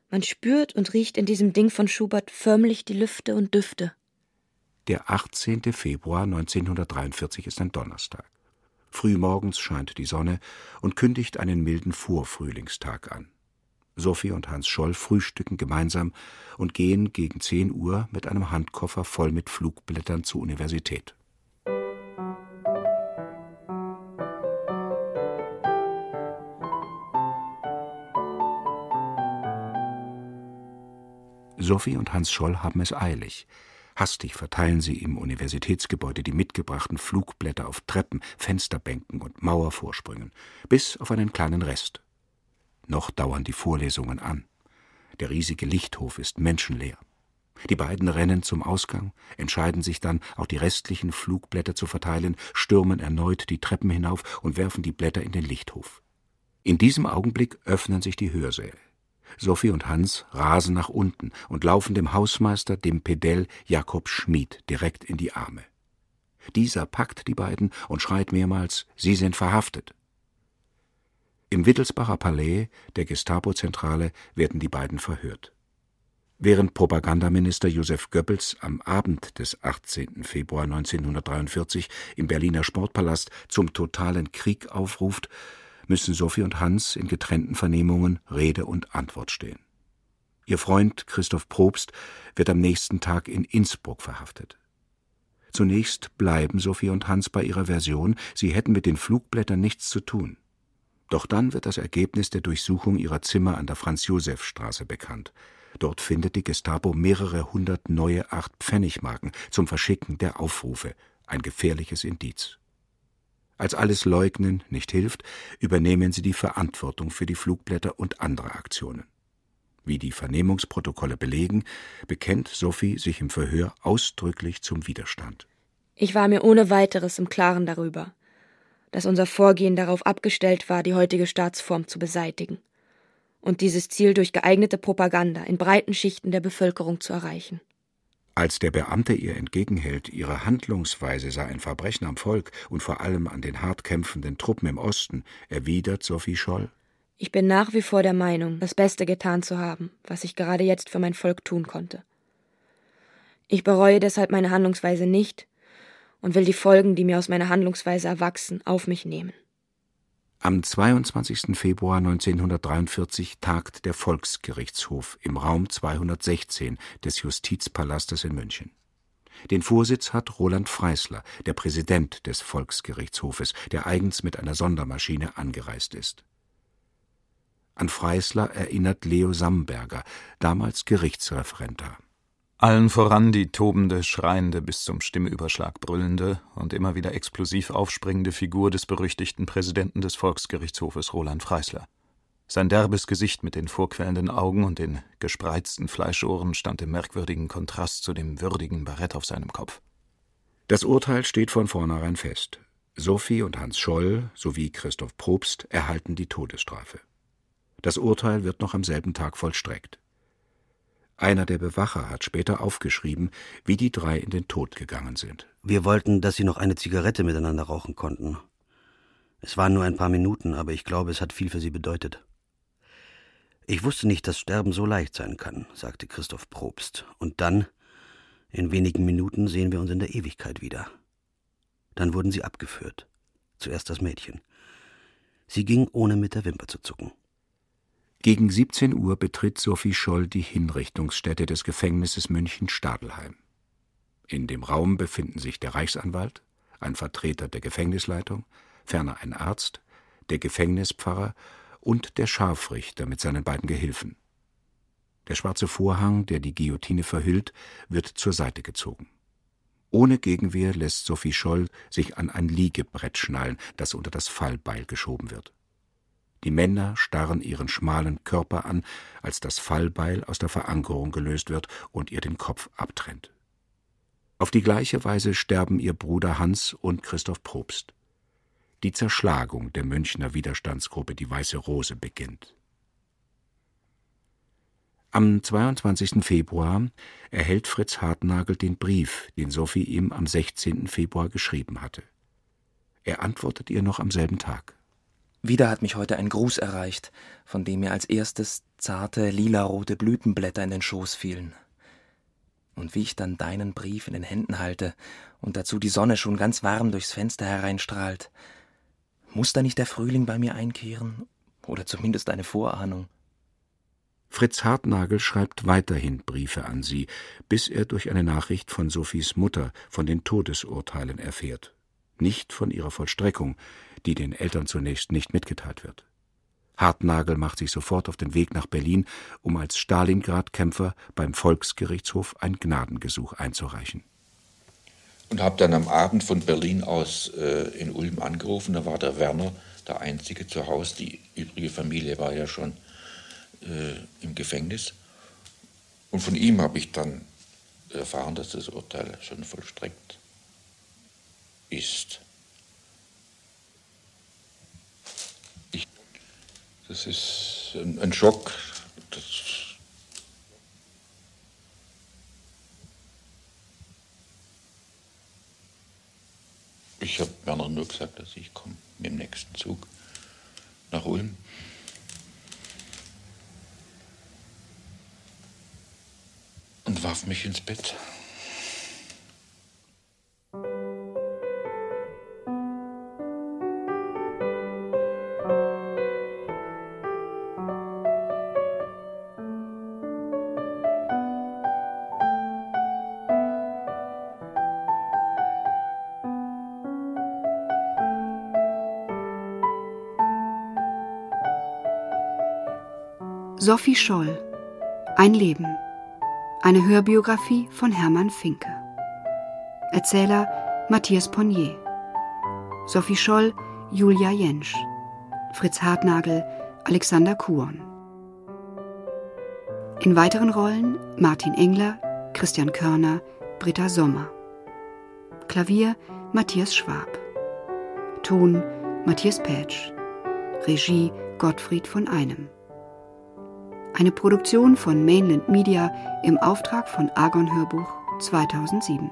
[SPEAKER 3] Man spürt und riecht in diesem Ding von Schubert förmlich die Lüfte und Düfte.
[SPEAKER 2] Der 18. Februar 1943 ist ein Donnerstag. Frühmorgens scheint die Sonne und kündigt einen milden Vorfrühlingstag an. Sophie und Hans Scholl frühstücken gemeinsam und gehen gegen zehn Uhr mit einem Handkoffer voll mit Flugblättern zur Universität. Sophie und Hans Scholl haben es eilig. Hastig verteilen sie im Universitätsgebäude die mitgebrachten Flugblätter auf Treppen, Fensterbänken und Mauervorsprüngen, bis auf einen kleinen Rest. Noch dauern die Vorlesungen an. Der riesige Lichthof ist menschenleer. Die beiden rennen zum Ausgang, entscheiden sich dann, auch die restlichen Flugblätter zu verteilen, stürmen erneut die Treppen hinauf und werfen die Blätter in den Lichthof. In diesem Augenblick öffnen sich die Hörsäle. Sophie und Hans rasen nach unten und laufen dem Hausmeister, dem Pedell Jakob Schmid, direkt in die Arme. Dieser packt die beiden und schreit mehrmals, sie sind verhaftet. Im Wittelsbacher Palais, der Gestapo-Zentrale, werden die beiden verhört. Während Propagandaminister Josef Goebbels am Abend des 18. Februar 1943 im Berliner Sportpalast zum totalen Krieg aufruft, müssen Sophie und Hans in getrennten Vernehmungen Rede und Antwort stehen. Ihr Freund Christoph Probst wird am nächsten Tag in Innsbruck verhaftet. Zunächst bleiben Sophie und Hans bei ihrer Version, sie hätten mit den Flugblättern nichts zu tun. Doch dann wird das Ergebnis der Durchsuchung ihrer Zimmer an der Franz-Josef-Straße bekannt. Dort findet die Gestapo mehrere hundert neue Acht-Pfennigmarken zum Verschicken der Aufrufe, ein gefährliches Indiz. Als alles Leugnen nicht hilft, übernehmen sie die Verantwortung für die Flugblätter und andere Aktionen. Wie die Vernehmungsprotokolle belegen, bekennt Sophie sich im Verhör ausdrücklich zum Widerstand.
[SPEAKER 3] Ich war mir ohne weiteres im Klaren darüber, dass unser Vorgehen darauf abgestellt war, die heutige Staatsform zu beseitigen und dieses Ziel durch geeignete Propaganda in breiten Schichten der Bevölkerung zu erreichen.
[SPEAKER 2] Als der Beamte ihr entgegenhält, ihre Handlungsweise sei ein Verbrechen am Volk und vor allem an den hart kämpfenden Truppen im Osten, erwidert Sophie Scholl
[SPEAKER 3] Ich bin nach wie vor der Meinung, das Beste getan zu haben, was ich gerade jetzt für mein Volk tun konnte. Ich bereue deshalb meine Handlungsweise nicht und will die Folgen, die mir aus meiner Handlungsweise erwachsen, auf mich nehmen.
[SPEAKER 2] Am 22. Februar 1943 tagt der Volksgerichtshof im Raum 216 des Justizpalastes in München. Den Vorsitz hat Roland Freisler, der Präsident des Volksgerichtshofes, der eigens mit einer Sondermaschine angereist ist. An Freisler erinnert Leo Samberger, damals Gerichtsreferendar.
[SPEAKER 10] Allen voran die tobende, schreiende, bis zum Stimmeüberschlag brüllende und immer wieder explosiv aufspringende Figur des berüchtigten Präsidenten des Volksgerichtshofes Roland Freisler. Sein derbes Gesicht mit den vorquellenden Augen und den gespreizten Fleischohren stand im merkwürdigen Kontrast zu dem würdigen Barett auf seinem Kopf.
[SPEAKER 2] Das Urteil steht von vornherein fest. Sophie und Hans Scholl sowie Christoph Probst erhalten die Todesstrafe. Das Urteil wird noch am selben Tag vollstreckt. Einer der Bewacher hat später aufgeschrieben, wie die drei in den Tod gegangen sind.
[SPEAKER 11] Wir wollten, dass sie noch eine Zigarette miteinander rauchen konnten. Es waren nur ein paar Minuten, aber ich glaube, es hat viel für sie bedeutet. Ich wusste nicht, dass Sterben so leicht sein kann, sagte Christoph Probst. Und dann, in wenigen Minuten, sehen wir uns in der Ewigkeit wieder. Dann wurden sie abgeführt. Zuerst das Mädchen. Sie ging, ohne mit der Wimper zu zucken.
[SPEAKER 2] Gegen 17 Uhr betritt Sophie Scholl die Hinrichtungsstätte des Gefängnisses München-Stadelheim. In dem Raum befinden sich der Reichsanwalt, ein Vertreter der Gefängnisleitung, ferner ein Arzt, der Gefängnispfarrer und der Scharfrichter mit seinen beiden Gehilfen. Der schwarze Vorhang, der die Guillotine verhüllt, wird zur Seite gezogen. Ohne Gegenwehr lässt Sophie Scholl sich an ein Liegebrett schnallen, das unter das Fallbeil geschoben wird. Die Männer starren ihren schmalen Körper an, als das Fallbeil aus der Verankerung gelöst wird und ihr den Kopf abtrennt. Auf die gleiche Weise sterben ihr Bruder Hans und Christoph Probst. Die Zerschlagung der Münchner Widerstandsgruppe Die Weiße Rose beginnt. Am 22. Februar erhält Fritz Hartnagel den Brief, den Sophie ihm am 16. Februar geschrieben hatte. Er antwortet ihr noch am selben Tag.
[SPEAKER 8] Wieder hat mich heute ein Gruß erreicht, von dem mir als erstes zarte, lilarote Blütenblätter in den Schoß fielen. Und wie ich dann deinen Brief in den Händen halte und dazu die Sonne schon ganz warm durchs Fenster hereinstrahlt, muss da nicht der Frühling bei mir einkehren oder zumindest eine Vorahnung?
[SPEAKER 2] Fritz Hartnagel schreibt weiterhin Briefe an sie, bis er durch eine Nachricht von Sophies Mutter von den Todesurteilen erfährt. Nicht von ihrer Vollstreckung, die den Eltern zunächst nicht mitgeteilt wird. Hartnagel macht sich sofort auf den Weg nach Berlin, um als Stalingrad-Kämpfer beim Volksgerichtshof ein Gnadengesuch einzureichen.
[SPEAKER 7] Und habe dann am Abend von Berlin aus äh, in Ulm angerufen. Da war der Werner der Einzige zu Hause. Die übrige Familie war ja schon äh, im Gefängnis. Und von ihm habe ich dann erfahren, dass das Urteil schon vollstreckt ist. Ich, das ist ein, ein Schock. Das, ich habe Werner nur gesagt, dass ich komme mit dem nächsten Zug nach Ulm. Und warf mich ins Bett.
[SPEAKER 12] Sophie Scholl Ein Leben. Eine Hörbiografie von Hermann Finke. Erzähler Matthias Ponnier. Sophie Scholl Julia Jentsch. Fritz Hartnagel Alexander Kuhn. In weiteren Rollen Martin Engler, Christian Körner, Britta Sommer. Klavier Matthias Schwab. Ton Matthias Pätsch. Regie Gottfried von Einem. Eine Produktion von Mainland Media im Auftrag von Argon Hörbuch 2007.